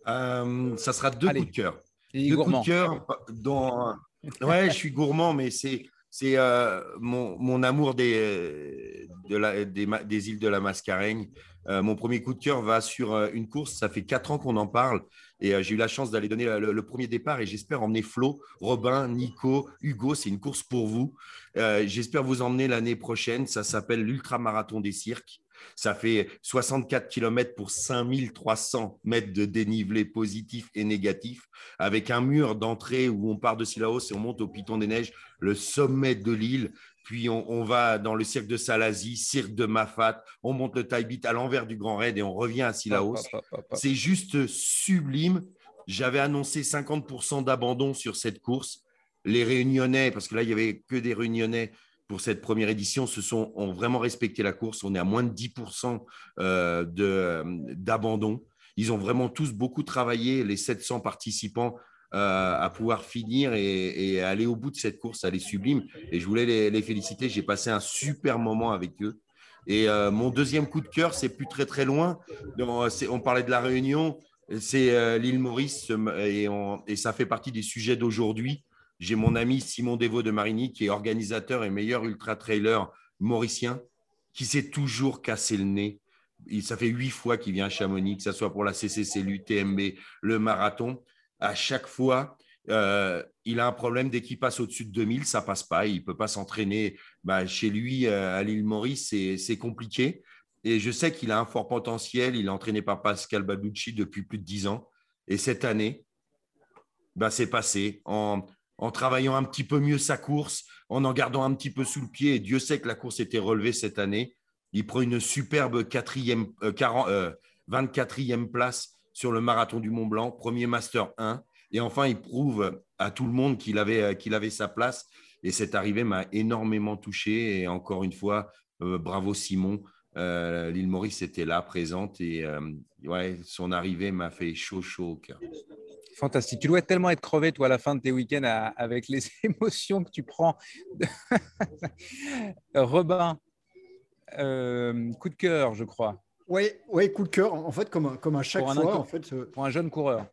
Euh, ça sera deux coups de cœur. Deux coups de cœur. Dans... Ouais, je suis gourmand, mais c'est c'est euh, mon, mon, amour des, de la, des, des, îles de la Mascareigne. Euh, mon premier coup de cœur va sur une course. Ça fait quatre ans qu'on en parle et j'ai eu la chance d'aller donner le, premier départ et j'espère emmener Flo, Robin, Nico, Hugo. C'est une course pour vous. j'espère vous emmener l'année prochaine. Ça s'appelle l'ultramarathon des cirques. Ça fait 64 km pour 5300 mètres de dénivelé positif et négatif, avec un mur d'entrée où on part de Sillaos et on monte au Piton des Neiges, le sommet de l'île. Puis on, va dans le cirque de Salazie, cirque de Mafat, on monte le Taibit à l'envers du Grand Raid et on revient à Sillaos. C'est juste sublime. J'avais annoncé 50% d'abandon sur cette course. Les Réunionnais, parce que là, il n'y avait que des Réunionnais, pour cette première édition se sont, ont vraiment respecté la course. On est à moins de 10% euh, d'abandon. Ils ont vraiment tous beaucoup travaillé, les 700 participants, euh, à pouvoir finir et, aller au bout de cette course. Elle est sublime. Et je voulais les, féliciter. J'ai passé un super moment avec eux. Et euh, mon deuxième coup de cœur, c'est plus très très loin. on parlait de la Réunion, c'est l'île Maurice et, ça fait partie des sujets d'aujourd'hui. J'ai mon ami Simon Devaux de Marigny, qui est organisateur et meilleur ultra-trailer mauricien, qui s'est toujours cassé le nez. Ça fait huit fois qu'il vient à Chamonix, que ce soit pour la CCC, l'UTMB, le marathon. À chaque fois, euh, il a un problème dès qu'il passe au-dessus de 2000, ça passe pas. Il peut pas s'entraîner bah, chez lui euh, à l'île Maurice, c'est compliqué. Et je sais qu'il a un fort potentiel. Il est entraîné par Pascal Baducci depuis plus de dix ans. Et cette année, bah, c'est passé en, en travaillant un petit peu mieux sa course, en en gardant un petit peu sous le pied. Dieu sait que la course était relevée cette année. Il prend une superbe quatrième, 24e euh, euh, place sur le marathon du Mont Blanc, premier Master 1. Et enfin, il prouve à tout le monde qu'il avait, euh, qu'il avait sa place. Et cette arrivée m'a énormément touché. Et encore une fois, bravo Simon. L'île Maurice était là, présente. Et son arrivée m'a fait chaud, chaud au cœur. Fantastique. Tu dois tellement être crevé, toi, à la fin de tes week-ends avec les émotions que tu prends. Robin, euh, coup de cœur, je crois. Oui, ouais, coup de cœur. En fait, comme, comme à chaque fois. En fait, euh, pour un jeune coureur.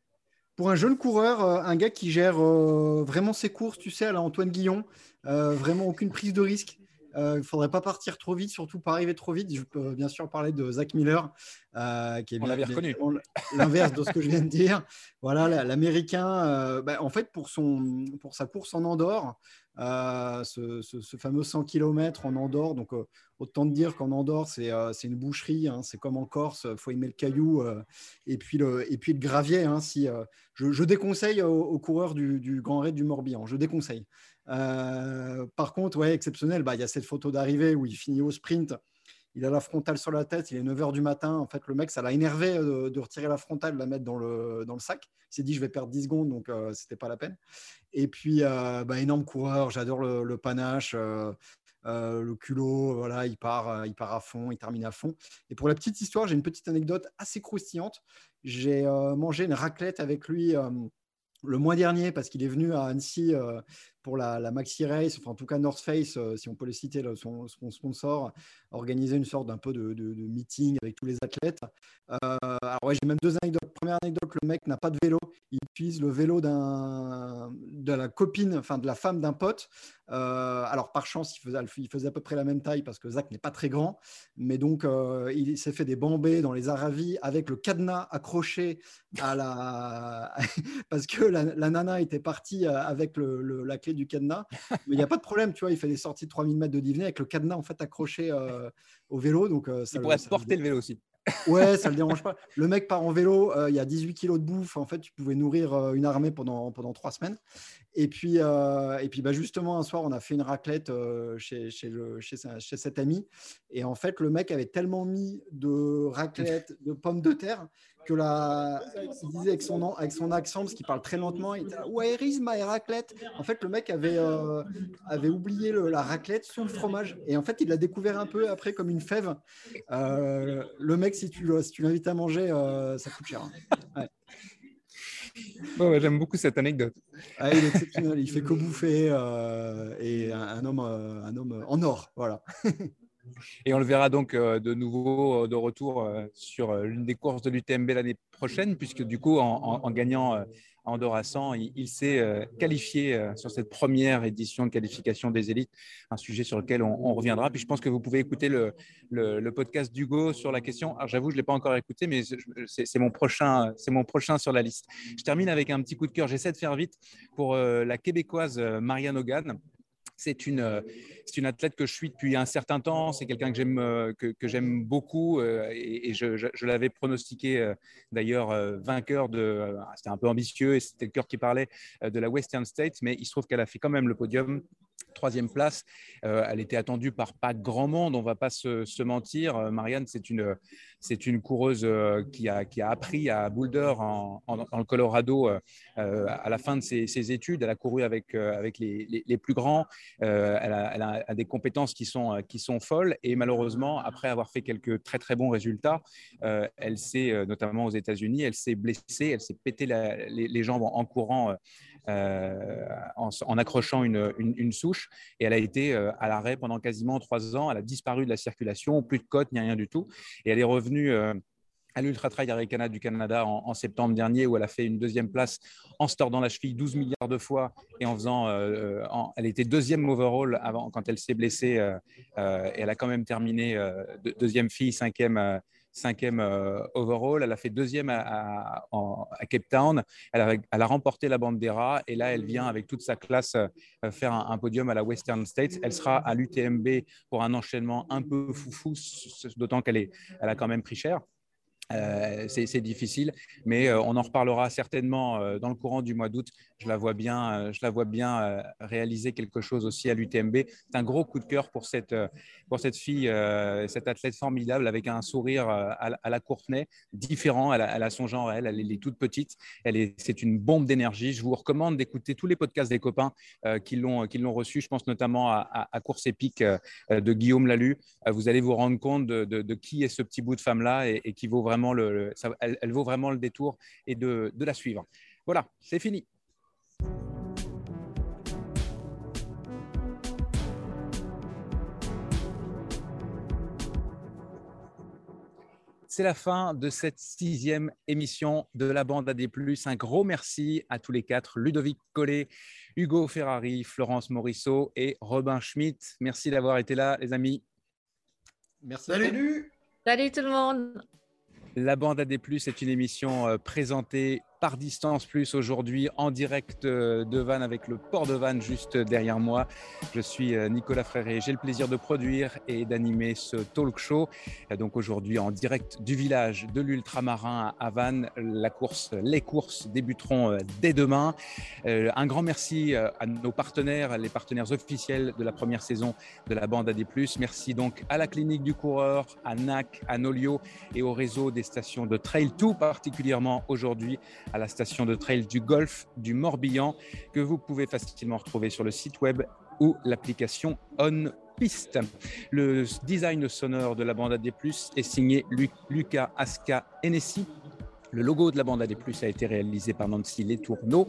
Pour un jeune coureur, euh, un gars qui gère vraiment ses courses, tu sais, à la Antoine Guillon, vraiment aucune prise de risque. Euh, il ne faudrait pas partir trop vite, surtout pas arriver trop vite. Je peux bien sûr parler de Zach Miller, euh, qui est bien, l'inverse de ce que je viens de dire. Voilà, l'Américain, euh, bah, en fait, pour, son, pour sa course en Andorre, ce, fameux 100 km en Andorre, donc autant de dire qu'en Andorre, c'est une boucherie, hein, c'est comme en Corse, il faut aimer le caillou et, puis le, et puis le gravier. Hein, si, je, déconseille aux, coureurs du, du Grand Raid du Morbihan, je déconseille. Euh, par contre, ouais, exceptionnel, bah, il y a cette photo d'arrivée où il finit au sprint. Il a la frontale sur la tête, il est 9h du matin. En fait, le mec, ça l'a énervé euh, de, retirer la frontale, de la mettre dans le, dans le sac. Il s'est dit, je vais perdre 10 secondes, donc euh, c'était pas la peine. Et puis, bah, énorme coureur, j'adore le, panache, le culot, voilà, il part, il part à fond, il termine à fond. Et pour la petite histoire, j'ai une petite anecdote assez croustillante. J'ai mangé une raclette avec lui le mois dernier parce qu'il est venu à Annecy pour la, Maxi Race, enfin en tout cas North Face, euh, si on peut le citer, son, sponsor, organiser une sorte d'un peu de, meeting avec tous les athlètes. Euh, alors ouais, j'ai même deux anecdotes. Première anecdote, le mec n'a pas de vélo. Il utilise le vélo de la copine, enfin de la femme d'un pote. Euh, alors par chance, il faisait, il faisait à peu près la même taille parce que Zach n'est pas très grand, mais donc il s'est fait des bambés dans les Aravis avec le cadenas accroché à la parce que la, nana était partie avec le, la clé du cadenas. Mais il n'y a pas de problème, tu vois, il fait des sorties de 3000 mètres de Divenay avec le cadenas en fait accroché euh, au vélo. Donc, euh, ça, il pourrait porter le vélo aussi. Ouais, ça le dérange pas. Le mec part en vélo, il y a 18 kilos de bouffe. En fait, tu pouvais nourrir une armée pendant, pendant trois semaines. Et puis, et puis bah, justement, un soir, on a fait une raclette chez, chez, le, chez, chez, cet ami. Et en fait, le mec avait tellement mis de raclette, de pommes de terre, que la, il disait avec son, avec son accent, parce qu'il parle très lentement, il était Where is my raclette En fait, le mec avait, avait oublié la raclette sur le fromage. Et en fait, il l'a découvert un peu après comme une fève. le mec, si tu, si tu l'invites à manger, ça coûte cher. Hein. J'aime beaucoup cette anecdote. Ah, il est exceptionnel. Il fait que bouffer euh, et un, homme, euh, un homme en or. Voilà. Et on le verra donc euh, de nouveau de retour sur l'une des courses de l'UTMB l'année prochaine, puisque du coup, en gagnant Andorra 100, il, s'est euh, qualifié euh, sur cette première édition de qualification des élites, un sujet sur lequel on, reviendra. Puis je pense que vous pouvez écouter le, podcast d'Hugo sur la question. Alors j'avoue, je ne l'ai pas encore écouté, mais c'est mon, prochain, mon prochain sur la liste. Je termine avec un petit coup de cœur. J'essaie de faire vite pour euh, la québécoise Marianne Hogan c'est une, euh, une athlète que je suis depuis un certain temps. C'est quelqu'un que j'aime euh, que, j'aime beaucoup euh, et, je, l'avais pronostiqué d'ailleurs vainqueur de. C'était un peu ambitieux et c'était le cœur qui parlait de la Western States, mais il se trouve qu'elle a fait quand même le podium troisième place. Euh, elle était attendue par pas grand monde, on va pas se, mentir. Euh, Marianne, c'est une, c'est une coureuse euh, qui a, qui a appris à Boulder, en, le Colorado, à la fin de ses, études. Elle a couru avec, avec les, les, plus grands. Elle, a, des compétences qui sont, qui sont folles. Et malheureusement, après avoir fait quelques très très bons résultats, elle s'est, notamment aux États-Unis, elle s'est blessée, elle s'est pété les, jambes en, courant euh, en, accrochant une, souche. Et elle a été euh, à l'arrêt pendant quasiment trois ans. Elle a disparu de la circulation, plus de côte, ni rien du tout. Et elle est revenue euh, à l'Ultra Trail Arikana du Canada en, septembre dernier, où elle a fait une deuxième place en se tordant la cheville 12 milliards de fois et en faisant. elle était deuxième overall avant, quand elle s'est blessée. et elle a quand même terminé deuxième fille, cinquième cinquième euh, overall. Elle a fait deuxième à, Cape Town. Elle a, remporté la Bandera et là, elle vient avec toute sa classe euh, faire un, podium à la Western States. Elle sera à l'UTMB pour un enchaînement un peu foufou, d'autant qu'elle elle a quand même pris cher. Euh, c'est difficile, mais on en reparlera certainement dans le courant du mois d'août je la vois bien, euh, je la vois bien euh, réaliser quelque chose aussi à l'UTMB. C'est un gros coup de cœur pour cette, euh, pour cette fille, cette athlète formidable avec un sourire à, la Courtenay, différent. Elle a, son genre, elle, elle est toute petite. Elle est, c'est une bombe d'énergie. Je vous recommande d'écouter tous les podcasts des copains qui l'ont, qui l'ont reçu. Je pense notamment à, Course épique de Guillaume Lalu. vous allez vous rendre compte de, qui est ce petit bout de femme-là et, qui vaut vraiment le, elle, vaut vraiment le détour et de, de la suivre. Voilà, c'est fini. C'est la fin de cette sixième émission de la bande AD+. Un gros merci à tous les quatre, Ludovic Collet, Hugo Ferrari, Florence Morisseau et Robin Schmitt. Merci d'avoir été là, les amis. Merci. Salut. Salut tout le monde. La bande AD+, est une émission euh, présentée par distance plus aujourd'hui en direct euh, de Vannes avec le port de Vannes juste derrière moi. Je suis euh, Nicolas Fréré. J'ai le plaisir de produire et d'animer ce talk show. Donc aujourd'hui en direct du village de l'ultramarin à Vannes. La course, les courses débuteront euh, dès demain. Un grand merci à nos partenaires, les partenaires officiels de la première saison de la bande AD+. Merci donc à la clinique du coureur, à NAC, à Nolio et au réseau des stations de trail, tout particulièrement aujourd'hui à la station de trail du Golfe du Morbihan que vous pouvez facilement retrouver sur le site web ou l'application On Piste. Le design sonore de la bande AD+, est signé Lucas Aska Enessi le logo de la bande AD+, a été réalisé par Nancy Letourneau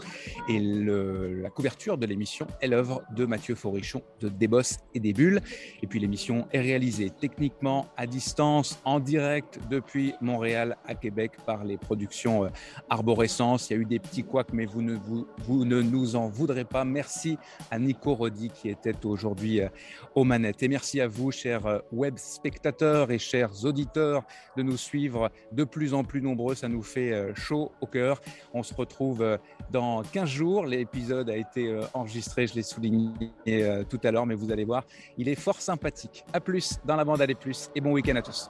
et la couverture de l'émission est l'œuvre de Mathieu Forichon de Desbosses et des Bulles. Et puis l'émission est réalisée techniquement à distance, en direct depuis Montréal à Québec par les productions euh, Arborescence. Il y a eu des petits couacs, mais vous ne, vous, ne nous en voudrez pas. Merci à Nico Rodi qui était aujourd'hui euh, aux manettes. Et merci à vous, chers euh, web spectateurs et chers auditeurs, de nous suivre de plus en plus nombreux. Ça nous fait euh, chaud au cœur. On se retrouve euh, dans 15 jours. L'épisode a été euh, enregistré, je l'ai souligné tout à l'heure, mais vous allez voir, il est fort sympathique. À plus dans la bande Allez Plus et bon week-end à tous.